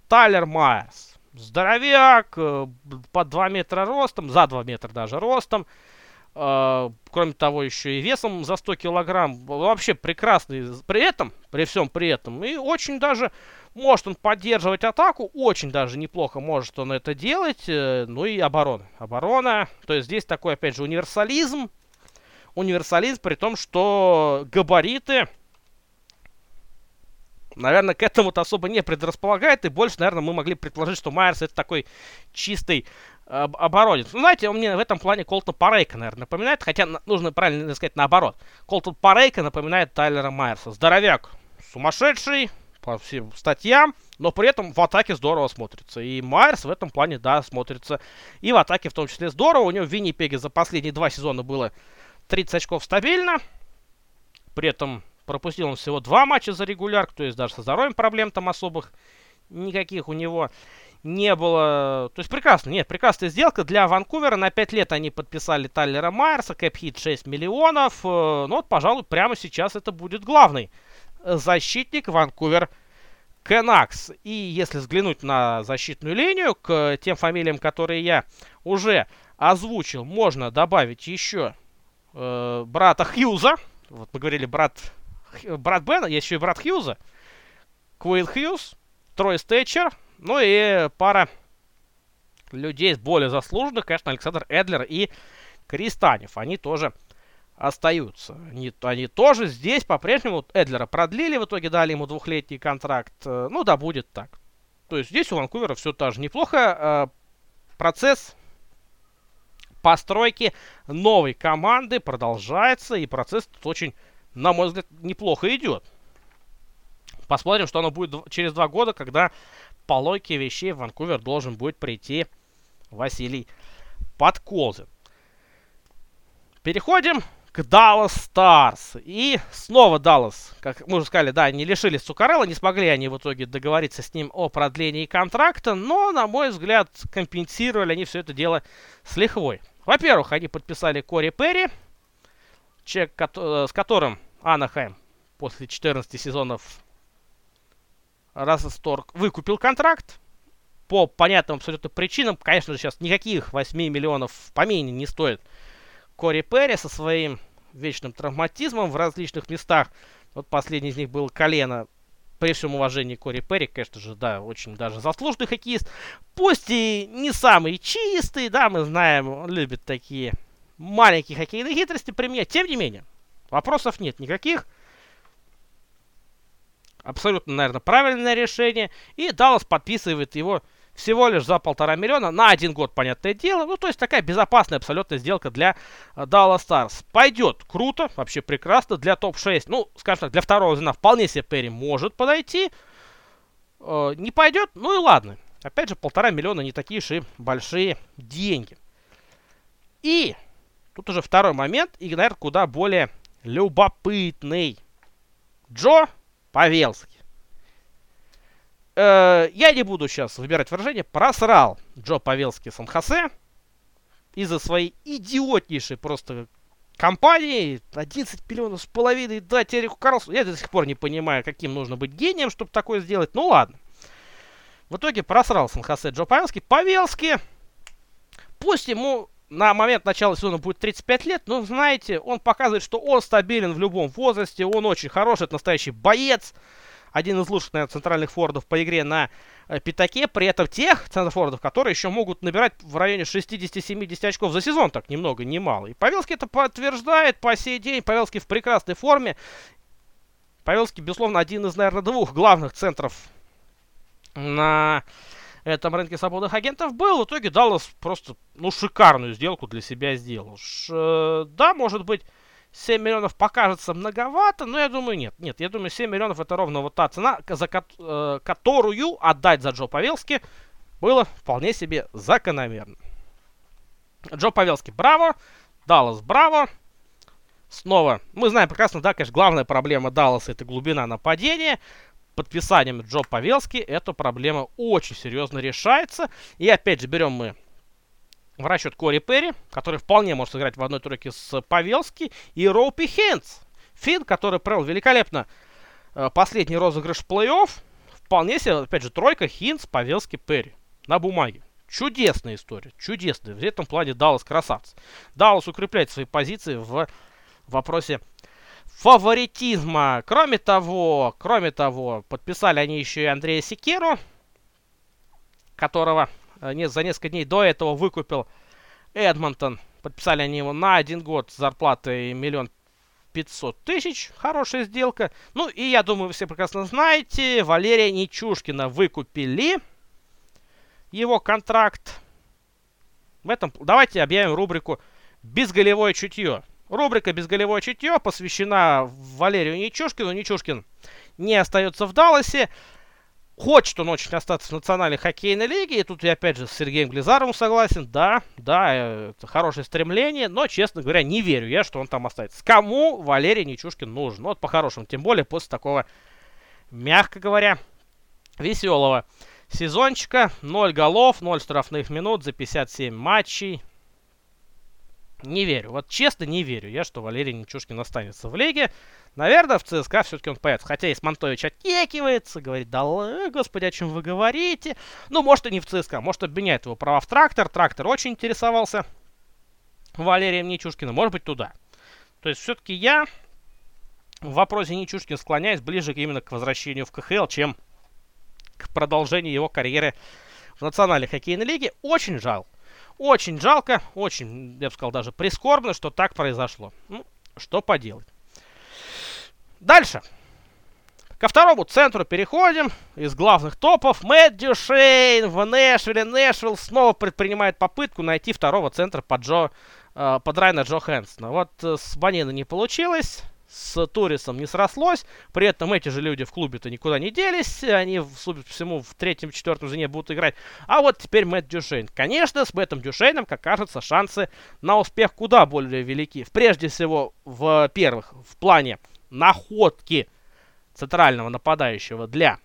Тайлер Майерс здоровяк, э, по 2 метра ростом, за 2 метра даже ростом. Э, кроме того, еще и весом за 100 килограмм. Вообще прекрасный при этом, при всем при этом. И очень даже может он поддерживать атаку, очень даже неплохо может он это делать. Э, ну и оборона. Оборона, то есть здесь такой, опять же, универсализм. Универсализм при том, что габариты наверное, к этому-то особо не предрасполагает, и больше, наверное, мы могли предположить, что Майерс это такой чистый об оборонец. Ну, знаете, он мне в этом плане Колтон Парейка, наверное, напоминает, хотя нужно правильно сказать наоборот. Колтон Парейка напоминает Тайлера Майерса. Здоровяк, сумасшедший, по всем статьям, но при этом в атаке здорово смотрится. И Майерс в этом плане, да, смотрится. И в атаке в том числе здорово. У него в Виннипеге за последние два сезона было 30 очков стабильно. При этом пропустил он всего два матча за регулярку, то есть даже со здоровьем проблем там особых никаких у него не было. То есть прекрасно, нет, прекрасная сделка для Ванкувера. На 5 лет они подписали Тайлера Майерса, кэп-хит 6 миллионов. Э, ну вот, пожалуй, прямо сейчас это будет главный защитник Ванкувер Кенакс. И если взглянуть на защитную линию, к тем фамилиям, которые я уже озвучил, можно добавить еще э, брата Хьюза. Вот мы говорили брат, брат Бена, есть еще и брат Хьюза. Куин Хьюз, Трой Стэтчер, ну и пара людей более заслуженных, конечно, Александр Эдлер и Кристанев. Они тоже остаются. Они, они тоже здесь по-прежнему Эдлера продлили, в итоге дали ему двухлетний контракт. Э, ну да, будет так. То есть здесь у Ванкувера все тоже неплохо. Э, процесс постройки новой команды продолжается, и процесс тут очень, на мой взгляд, неплохо идет. Посмотрим, что оно будет через два года, когда по логике вещей в Ванкувер должен будет прийти Василий Подколзин. Переходим к Dallas Stars. И снова Dallas, как мы уже сказали, да, не лишились Цукарелла, не смогли они в итоге договориться с ним о продлении контракта, но, на мой взгляд, компенсировали они все это дело с лихвой. Во-первых, они подписали Кори Перри, человек, э, с которым Анахайм после 14 сезонов Разосторг выкупил контракт. По понятным абсолютно причинам, конечно же, сейчас никаких 8 миллионов в помине не стоит Кори Перри со своим вечным травматизмом в различных местах. Вот последний из них был колено. При всем уважении Кори Перри, конечно же, да, очень даже заслуженный хоккеист. Пусть и не самый чистый, да, мы знаем, он любит такие маленькие хоккейные хитрости применять. Тем не менее, вопросов нет никаких. Абсолютно, наверное, правильное решение. И Даллас подписывает его всего лишь за полтора миллиона на один год, понятное дело. Ну, то есть такая безопасная абсолютная сделка для Dallas Stars. Пойдет круто, вообще прекрасно. Для топ-6, ну, скажем так, для второго звена вполне себе Перри может подойти. Uh, не пойдет, ну и ладно. Опять же, полтора миллиона не такие уж большие деньги. И тут уже второй момент, и, наверное, куда более любопытный. Джо Павелский. Э, я не буду сейчас выбирать выражение. Просрал Джо Павелский Сан-Хосе из-за своей идиотнейшей просто компании. 11 миллионов с половиной дать Эрику Карлсу. Я до сих пор не понимаю, каким нужно быть гением, чтобы такое сделать. Ну ладно. В итоге просрал Сан-Хосе Джо Павелский. Павелский, пусть ему на момент начала сезона будет 35 лет, но, знаете, он показывает, что он стабилен в любом возрасте, он очень хороший, это настоящий боец, один из лучших, наверное, центральных фордов по игре на э, пятаке, при этом тех центрфордов, которые еще могут набирать в районе 60-70 очков за сезон, так немного, не мало. И Павелский это подтверждает по сей день, Павелский в прекрасной форме. Павелский, безусловно, один из, наверное, двух главных центров на этом рынке свободных агентов был. В итоге Даллас просто, ну, шикарную сделку для себя сделал. Ш, э, да, может быть, 7 миллионов покажется многовато, но я думаю, нет. Нет, я думаю, 7 миллионов это ровно вот та цена, за ко э, которую отдать за Джо Павелски было вполне себе закономерно. Джо Павелский, браво. Даллас, браво. Снова, мы знаем прекрасно, да, конечно, главная проблема Далласа это глубина нападения подписанием Джо Павелски эта проблема очень серьезно решается. И опять же берем мы в расчет Кори Перри, который вполне может сыграть в одной тройке с Павелски, и Роупи Хэнс. Финн, который провел великолепно э, последний розыгрыш плей-офф. Вполне себе, опять же, тройка Хинс, Павелски, Перри. На бумаге. чудесная история, чудесная. В этом плане Даллас красавцы. Даллас укрепляет свои позиции в вопросе фаворитизма. Кроме того, кроме того, подписали они еще и Андрея Секеру, которого э, не, за несколько дней до этого выкупил Эдмонтон. Подписали они его на один год с зарплатой миллион 500 тысяч. Хорошая сделка. Ну и я думаю, вы все прекрасно знаете, Валерия Нечушкина выкупили. Его контракт. В этом давайте объявим рубрику «Безголевое чутье». Рубрика «Безголевое чутье» посвящена Валерию Нечушкину. Нечушкин не остается в Далласе. Хочет он очень остаться в национальной хоккейной лиге. И тут я опять же с Сергеем Глизаровым согласен. Да, да, это хорошее стремление. Но, честно говоря, не верю я, что он там останется. Кому Валерий Нечушкин нужен? Ну, вот по-хорошему. Тем более после такого, мягко говоря, веселого сезончика. 0 голов, 0 штрафных минут за 57 матчей. Не верю. Вот честно не верю я, что Валерий Нечушкин останется в лиге. Наверное, в ЦСКА все-таки он появится. Хотя и Смонтович отекивается, говорит, да господи, о чем вы говорите. Ну, может и не в ЦСКА, может обменяет его права в трактор. Трактор очень интересовался Валерием Нечушкиным. Может быть, туда. То есть все-таки я в вопросе Нечушкина склоняюсь ближе именно к возвращению в КХЛ, чем к продолжению его карьеры в Национальной хоккейной лиге. Очень жал. Очень жалко, очень, я бы сказал, даже прискорбно, что так произошло. Ну, что поделать. Дальше. Ко второму центру переходим. Из главных топов Мэтт Дюшейн в Нэшвилле. Нэшвилл снова предпринимает попытку найти второго центра под, Джо, э, под Райна Джо Хэнсона. Вот э, с Банина не получилось. С Турисом не срослось. При этом эти же люди в клубе-то никуда не делись. Они, судя по всему, в третьем-четвертом звене будут играть. А вот теперь Мэтт Дюшейн. Конечно, с Мэттом Дюшейном, как кажется, шансы на успех куда более велики. Прежде всего, в первых, в плане находки центрального нападающего для,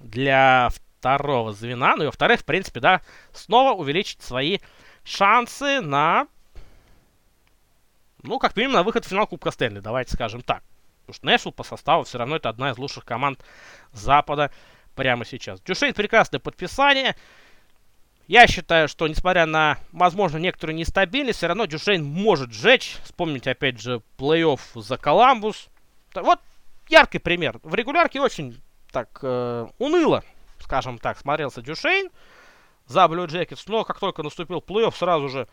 для второго звена. Ну и во-вторых, в принципе, да, снова увеличить свои шансы на, ну, как минимум, на выход в финал Кубка Стэнли, давайте скажем так. Потому что Нэшвилл по составу все равно это одна из лучших команд Запада прямо сейчас. Дюшейн прекрасное подписание. Я считаю, что несмотря на, возможно, некоторую нестабильность, все равно Дюшейн может сжечь. Вспомните, опять же, плей-офф за Коламбус. Вот яркий пример. В регулярке очень так э, уныло, скажем так, смотрелся Дюшейн за Blue Jackets. Но как только наступил плей-офф, сразу же,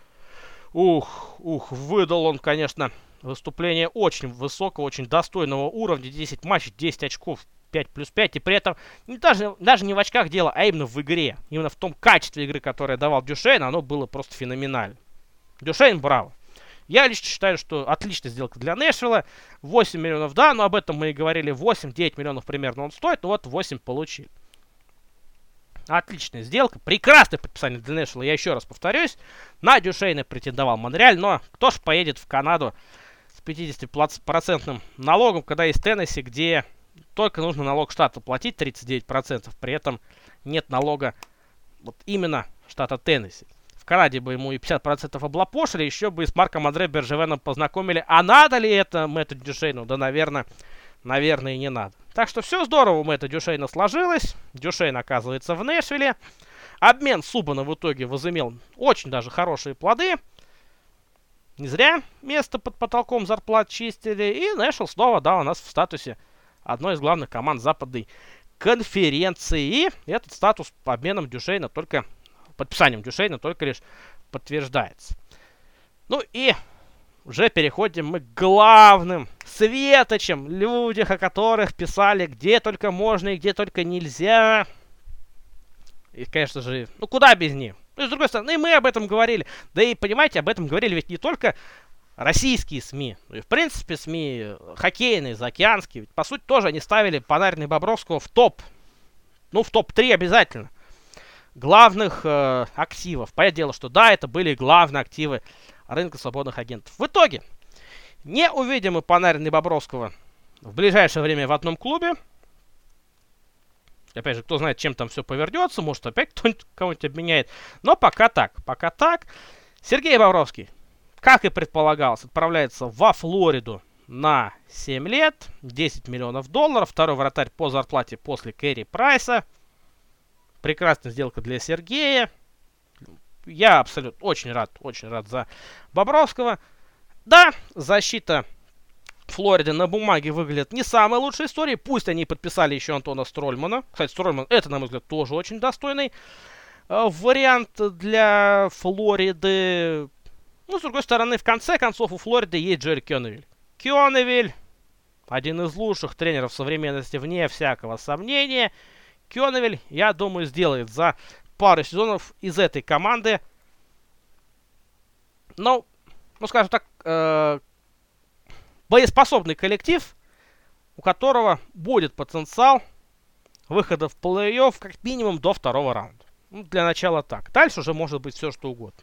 ух, ух, выдал он, конечно, выступление очень высокого, очень достойного уровня. 10 матчей, 10 очков, 5 плюс 5, и при этом даже, даже не в очках дело, а именно в игре. Именно в том качестве игры, которое давал Дюшейн, оно было просто феноменально. Дюшейн, браво. Я лично считаю, что отличная сделка для Нэшвилла. 8 миллионов, да, но об этом мы и говорили. 8-9 миллионов примерно он стоит, но вот 8 получили. Отличная сделка. Прекрасное подписание для Нэшвилла. Я еще раз повторюсь. На Дюшейна претендовал Монреаль, но кто ж поедет в Канаду с 50% налогом, когда есть Теннесси, где только нужно налог штата платить 39%, при этом нет налога вот именно штата Теннесси. В Канаде бы ему и 50% облапошили, еще бы и с Марком Андре Бержевеном познакомили. А надо ли это Мэтту Дюшейну? Да, наверное, наверное, не надо. Так что все здорово у Мэтта Дюшейна сложилось. Дюшейн оказывается в Нэшвилле. Обмен Субана в итоге возымел очень даже хорошие плоды. Не зря место под потолком зарплат чистили. И Нэшвилл снова, да, у нас в статусе одной из главных команд западной конференции. И этот статус по обменам Дюшейна только, подписанием Дюшейна только лишь подтверждается. Ну и уже переходим мы к главным светочам, людях, о которых писали где только можно и где только нельзя. И, конечно же, ну куда без них? Ну, с другой стороны, и мы об этом говорили. Да и, понимаете, об этом говорили ведь не только российские СМИ, ну и в принципе СМИ э, хоккейные, заокеанские, ведь по сути тоже они ставили Панарина Бобровского в топ, ну в топ-3 обязательно, главных э, активов. Понятное дело, что да, это были главные активы рынка свободных агентов. В итоге, не увидим мы Панарина и Бобровского в ближайшее время в одном клубе. Опять же, кто знает, чем там все повернется, может опять кто-нибудь кого-нибудь обменяет. Но пока так, пока так. Сергей Бобровский как и предполагалось, отправляется во Флориду на 7 лет, 10 миллионов долларов. Второй вратарь по зарплате после Кэрри Прайса. прекрасная сделка для Сергея. Я абсолютно очень рад, очень рад за Бобровского. Да, защита Флориды на бумаге выглядит не самой лучшей историей. Пусть они подписали еще Антона Строльмана. Кстати, Строльман это, на мой взгляд, тоже очень достойный э, вариант для Флориды. Ну, с другой стороны, в конце концов, у Флориды есть Джерри Кёневиль. Кёневиль, один из лучших тренеров современности, вне всякого сомнения. Кёневиль, я думаю, сделает за пару сезонов из этой команды, ну, ну скажем так, э, боеспособный коллектив, у которого будет потенциал выхода в плей-офф как минимум до второго раунда. Ну, для начала так. Дальше уже может быть все что угодно.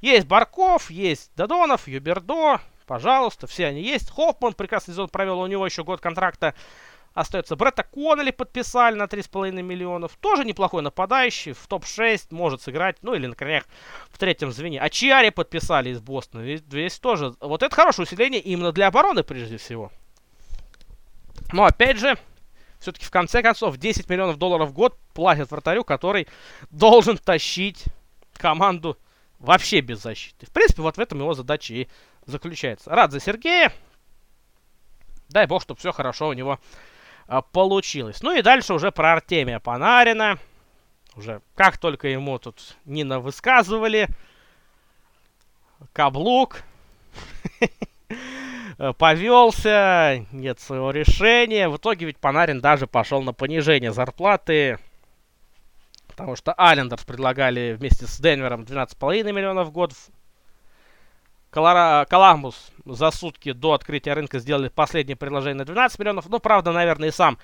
Есть Барков, есть Додонов, Юбердо, пожалуйста, все они есть. Хоффман прекрасный сезон провел, у него еще год контракта остается. Бретта Коннелли подписали на 3,5 миллионов. Тоже неплохой нападающий, в топ-6 может сыграть, ну или на крайнях в третьем звене. А Чиари подписали из Бостона. Здесь, тоже, вот это хорошее усиление именно для обороны прежде всего. Но опять же, все-таки в конце концов 10 миллионов долларов в год платят вратарю, который должен тащить команду вообще без защиты. В принципе, вот в этом его задача и заключается. Рад за Сергея. Дай бог, чтобы все хорошо у него получилось. Ну и дальше уже про Артемия Панарина. Уже как только ему тут Нина высказывали. Каблук. <laughs> Повелся. Нет своего решения. В итоге ведь Панарин даже пошел на понижение зарплаты. Потому что Аллендерс предлагали вместе с Денвером 12,5 миллионов в год. Колора... Коламбус за сутки до открытия рынка сделали последнее предложение на 12 миллионов. Ну, правда, наверное, и сам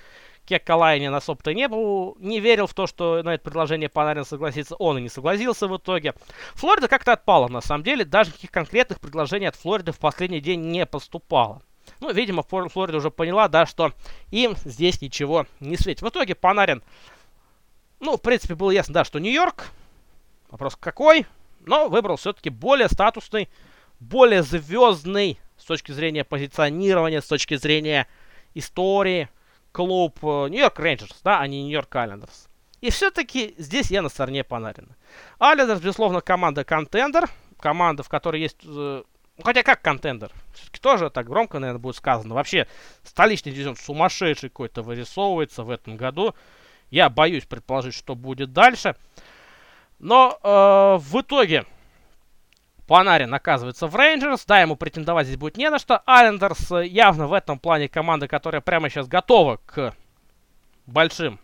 Кек Калайнин особо-то не был, не верил в то, что на это предложение Панарин согласится. Он и не согласился в итоге. Флорида как-то отпала, на самом деле. Даже никаких конкретных предложений от Флориды в последний день не поступало. Ну, видимо, Флорида уже поняла, да, что им здесь ничего не светит. В итоге Панарин, ну, в принципе, было ясно, да, что Нью-Йорк. Вопрос какой? Но выбрал все-таки более статусный более звездный с точки зрения позиционирования, с точки зрения истории клуб э, Нью-Йорк Рейнджерс, да, а не Нью-Йорк Айлендерс. И все-таки здесь я на стороне Панарина. Айлендерс, безусловно, команда контендер, команда, в которой есть... Э, хотя как контендер? Все-таки тоже так громко, наверное, будет сказано. Вообще, столичный дивизион сумасшедший какой-то вырисовывается в этом году. Я боюсь предположить, что будет дальше. Но э, в итоге Панарин оказывается в Рейнджерс. Да, ему претендовать здесь будет не на что. Айлендерс э, явно в этом плане команда, которая прямо сейчас готова к большим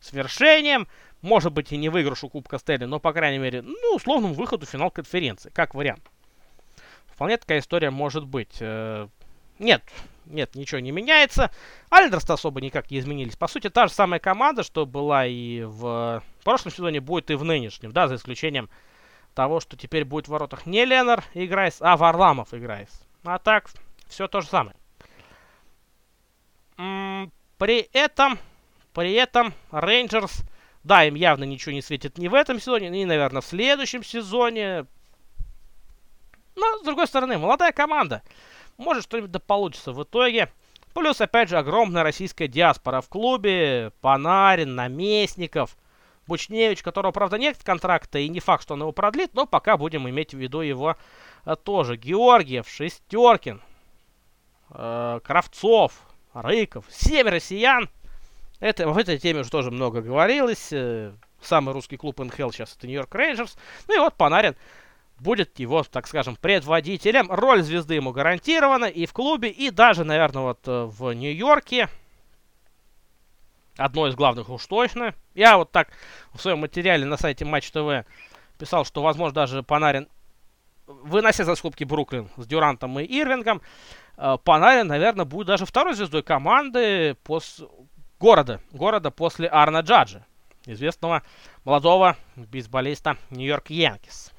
свершениям. Может быть и не выигрышу Кубка Стэнли, но, по крайней мере, ну, условному выходу в финал конференции, как вариант. Вполне такая история может быть. Э, нет, нет, ничего не меняется. Айлендерс особо никак не изменились. По сути, та же самая команда, что была и в прошлом сезоне, будет и в нынешнем, да, за исключением того, что теперь будет в воротах не Ленар играет, а Варламов играет. А так, все то же самое. при этом, при этом, Рейнджерс, да, им явно ничего не светит ни в этом сезоне, ни, наверное, в следующем сезоне. Но, с другой стороны, молодая команда. Может, что-нибудь да получится в итоге. Плюс, опять же, огромная российская диаспора в клубе. Панарин, Наместников. Бучневич, которого, правда, нет контракта, и не факт, что он его продлит, но пока будем иметь в виду его а, тоже. Георгиев, Шестеркин, э, Кравцов, Рыков, семь россиян. Это, в этой теме уже тоже много говорилось. Э, самый русский клуб НХЛ сейчас это Нью-Йорк Рейнджерс. Ну и вот Панарин будет его, так скажем, предводителем. Роль звезды ему гарантирована и в клубе, и даже, наверное, вот э, в Нью-Йорке одно из главных уж точно. Я вот так в своем материале на сайте Матч ТВ писал, что, возможно, даже Панарин, вынося за скобки Бруклин с Дюрантом и Ирвингом, э, Панарин, наверное, будет даже второй звездой команды пос... города, города после Арна Джаджа, известного молодого бейсболиста Нью-Йорк Янкис.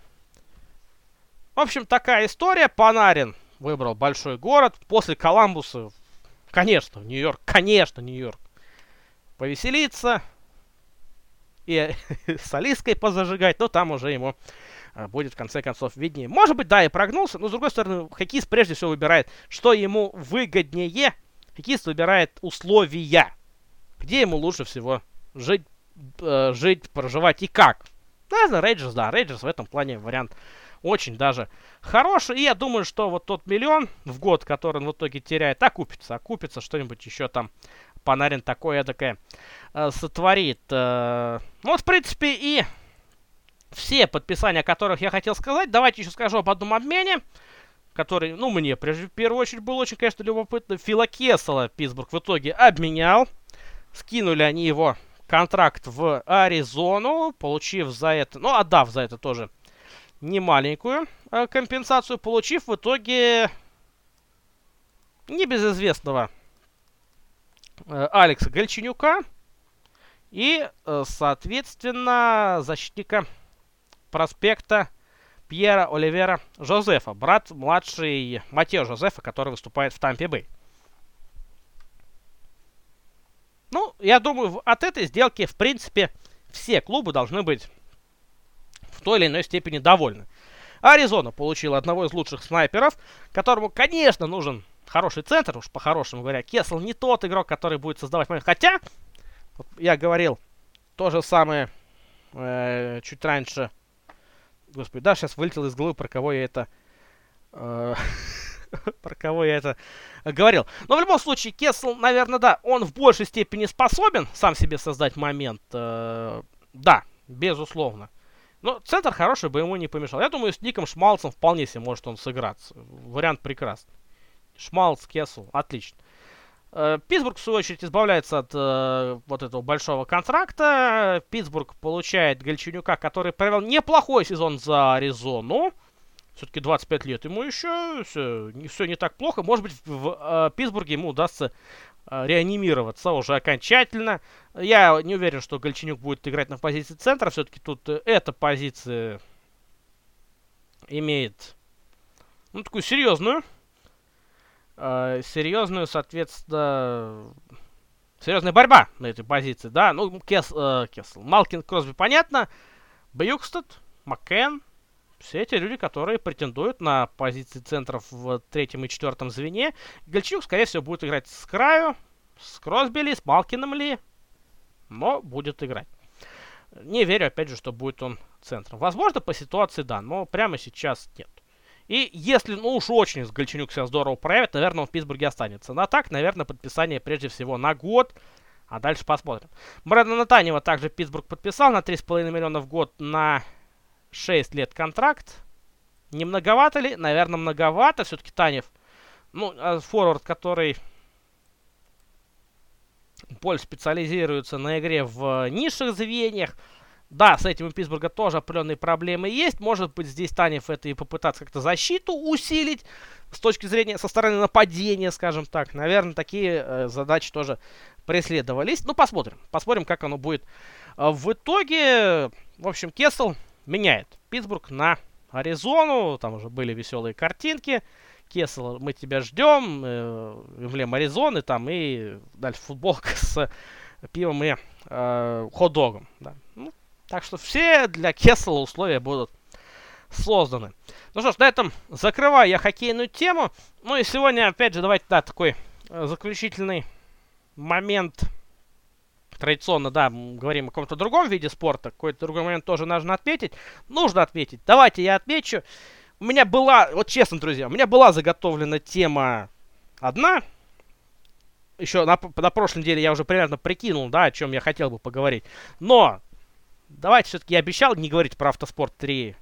В общем, такая история. Панарин выбрал большой город. После Коламбуса, конечно, Нью-Йорк, конечно, Нью-Йорк повеселиться и <laughs> с Алиской позажигать, но там уже ему а, будет в конце концов виднее. Может быть, да, и прогнулся, но с другой стороны, хоккеист прежде всего выбирает, что ему выгоднее. Хоккеист выбирает условия, где ему лучше всего жить, э, жить, проживать и как. Наверное, Рейджерс, да, Рейджерс в этом плане вариант очень даже хороший. И я думаю, что вот тот миллион в год, который он в итоге теряет, окупится. Окупится что-нибудь еще там Панарин такое такое э, сотворит. Э, ну, вот, в принципе, и все подписания, о которых я хотел сказать. Давайте еще скажу об одном обмене, который, ну, мне, прежде, в первую очередь, был очень, конечно, любопытно. Фила Кессела Питтсбург в итоге обменял. Скинули они его контракт в Аризону, получив за это, ну, отдав за это тоже немаленькую э, компенсацию, получив в итоге небезызвестного Алекса Гальченюка и, э, соответственно, защитника проспекта Пьера Оливера Жозефа, брат младший Матео Жозефа, который выступает в Тампе Бэй. Ну, я думаю, от этой сделки, в принципе, все клубы должны быть в той или иной степени довольны. Аризона получила одного из лучших снайперов, которому, конечно, нужен хороший центр, уж по-хорошему говоря. Кесл не тот игрок, который будет создавать момент. Хотя, я говорил то же самое э, чуть раньше. Господи, да, сейчас вылетел из головы, про кого я это... Э, <laughs> про кого я это говорил. Но в любом случае, Кесл, наверное, да, он в большей степени способен сам себе создать момент. Э, да, безусловно. Но центр хороший бы ему не помешал. Я думаю, с Ником Шмалцем вполне себе может он сыграться. Вариант прекрасный. Шмалц, Кесл, отлично. Э, Питтсбург, в свою очередь, избавляется от э, вот этого большого контракта. Питтсбург получает Гальченюка, который провел неплохой сезон за Аризону. Все-таки 25 лет ему еще, все все не так плохо. Может быть, в, э, Питтсбурге ему удастся э, реанимироваться уже окончательно. Я не уверен, что Гальченюк будет играть на позиции центра. Все-таки тут э, эта позиция имеет ну, такую серьезную, э, серьезную, соответственно, серьезная борьба на этой позиции, да. Ну, Кес, э, Кесл, Малкин, Кросби, понятно. Бьюкстед, Маккен, все эти люди, которые претендуют на позиции центров в третьем и четвертом звене. Гальчук, скорее всего, будет играть с краю, с Кросби ли, с Малкиным ли, но будет играть. Не верю, опять же, что будет он центром. Возможно, по ситуации да, но прямо сейчас нет. И если, ну уж очень Гальченюк себя здорово проявит, наверное, он в Питтсбурге останется. Ну а так, наверное, подписание прежде всего на год, а дальше посмотрим. Брэдона Танева также Питтсбург подписал на 3,5 миллиона в год на 6 лет контракт. Не многовато ли? Наверное, многовато. Все-таки Танев, ну, а форвард, который больше специализируется на игре в низших звеньях. Да, с этим у Питтсбурга тоже определенные проблемы есть. Может быть, здесь Танев это и попытаться как-то защиту усилить с точки зрения, со стороны нападения, скажем так. Наверное, такие э, задачи тоже преследовались. Ну, посмотрим. Посмотрим, как оно будет. Э, в итоге, в общем, Кессел меняет Питтсбург на Аризону. Там уже были веселые картинки. Кесл, мы тебя ждем. Э, эмблем Аризоны там и дальше футболка <laughs> с пивом и э, хот-догом. Да. Ну, так что все для Кесла условия будут созданы. Ну что ж, на этом закрываю я хоккейную тему. Ну и сегодня, опять же, давайте, да, такой э, заключительный момент традиционно, да, говорим о каком-то другом виде спорта, какой-то другой момент тоже нужно отметить. Нужно отметить. Давайте я отмечу. У меня была, вот честно, друзья, у меня была заготовлена тема одна. Еще на, на прошлой неделе я уже примерно прикинул, да, о чем я хотел бы поговорить. Но давайте все-таки я обещал не говорить про автоспорт 3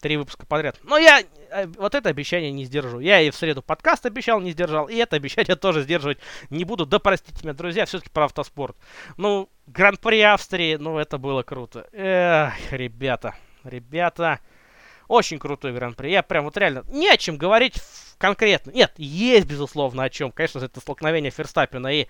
Три выпуска подряд. Но я э, вот это обещание не сдержу. Я и в среду подкаст обещал, не сдержал. И это обещание <laughs> тоже сдерживать не буду. Да простите меня, друзья, все-таки про автоспорт. Ну, Гран-при Австрии, ну это было круто. Эх, ребята, ребята. Очень крутой Гран-при. Я прям вот реально не о чем говорить конкретно. Нет, есть, безусловно, о чем. Конечно, это столкновение Ферстаппина и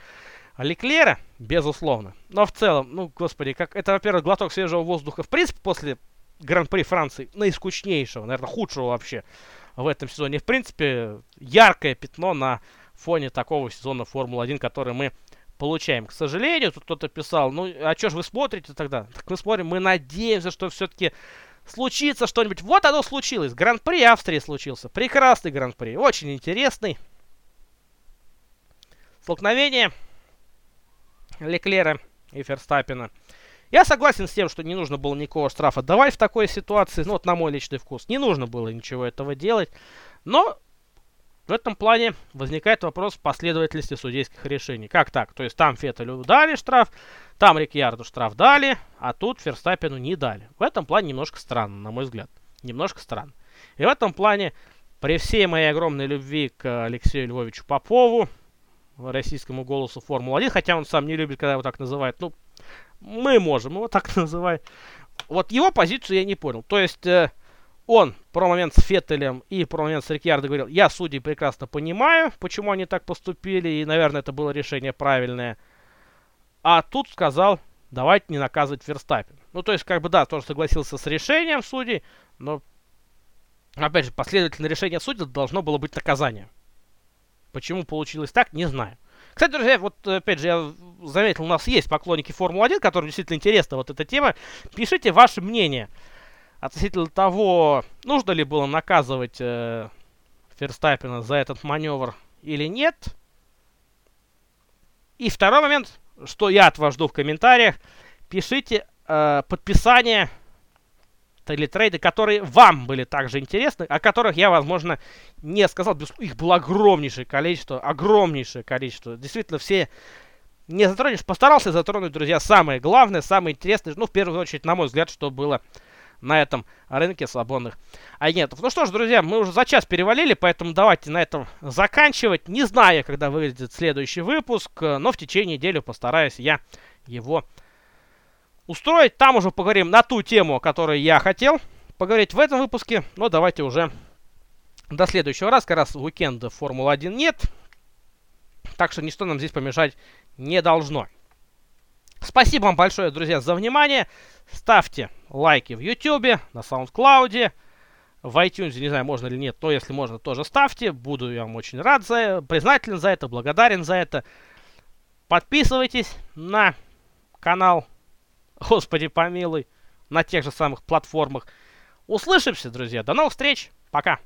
Леклера, безусловно. Но в целом, ну, господи, как это, во-первых, глоток свежего воздуха. В принципе, после Гран-при Франции, наискучнейшего, наверное, худшего вообще в этом сезоне. В принципе, яркое пятно на фоне такого сезона Формулы-1, который мы получаем. К сожалению, тут кто-то писал, ну, а что же вы смотрите тогда? Так мы смотрим, мы надеемся, что все-таки случится что-нибудь. Вот оно случилось. Гран-при Австрии случился. Прекрасный Гран-при. Очень интересный. Столкновение Леклера и Ферстаппина. Я согласен с тем, что не нужно было никакого штрафа давать в такой ситуации, ну вот на мой личный вкус. Не нужно было ничего этого делать. Но в этом плане возникает вопрос последовательности судейских решений. Как так? То есть там Феттелю дали штраф, там Рикьярду штраф дали, а тут Ферстаппину не дали. В этом плане немножко странно, на мой взгляд. Немножко странно. И в этом плане, при всей моей огромной любви к Алексею Львовичу Попову, российскому голосу Формулы-1, хотя он сам не любит, когда его так называют, ну, мы можем его <laughs> так называть. Вот его позицию я не понял. То есть э, он про момент с Феттелем и про момент с Рикьярдо говорил, я судей прекрасно понимаю, почему они так поступили, и, наверное, это было решение правильное. А тут сказал, давайте не наказывать Верстаппин. Ну, то есть, как бы, да, тоже согласился с решением судей, но, опять же, последовательное решение судей должно было быть наказанием. Почему получилось так, не знаю. Кстати, друзья, вот опять же, я заметил, у нас есть поклонники Формулы-1, которым действительно интересна вот эта тема. Пишите ваше мнение относительно того, нужно ли было наказывать э, Ферстаппина за этот маневр или нет. И второй момент, что я от вас жду в комментариях, пишите э, подписание или трейды, которые вам были также интересны, о которых я, возможно, не сказал. Их было огромнейшее количество, огромнейшее количество. Действительно, все не затронешь. Постарался затронуть, друзья, самое главное, самое интересное. Ну, в первую очередь, на мой взгляд, что было на этом рынке свободных агентов. Ну что ж, друзья, мы уже за час перевалили, поэтому давайте на этом заканчивать. Не знаю, когда выйдет следующий выпуск, но в течение недели постараюсь я его устроить. Там уже поговорим на ту тему, о которой я хотел поговорить в этом выпуске. Но давайте уже до следующего раза. Как раз уикенда Формулы-1 нет. Так что ничто нам здесь помешать не должно. Спасибо вам большое, друзья, за внимание. Ставьте лайки в YouTube, на SoundCloud, в iTunes, не знаю, можно или нет, но если можно, тоже ставьте. Буду я вам очень рад за признателен за это, благодарен за это. Подписывайтесь на канал Господи помилуй, на тех же самых платформах. Услышимся, друзья. До новых встреч. Пока.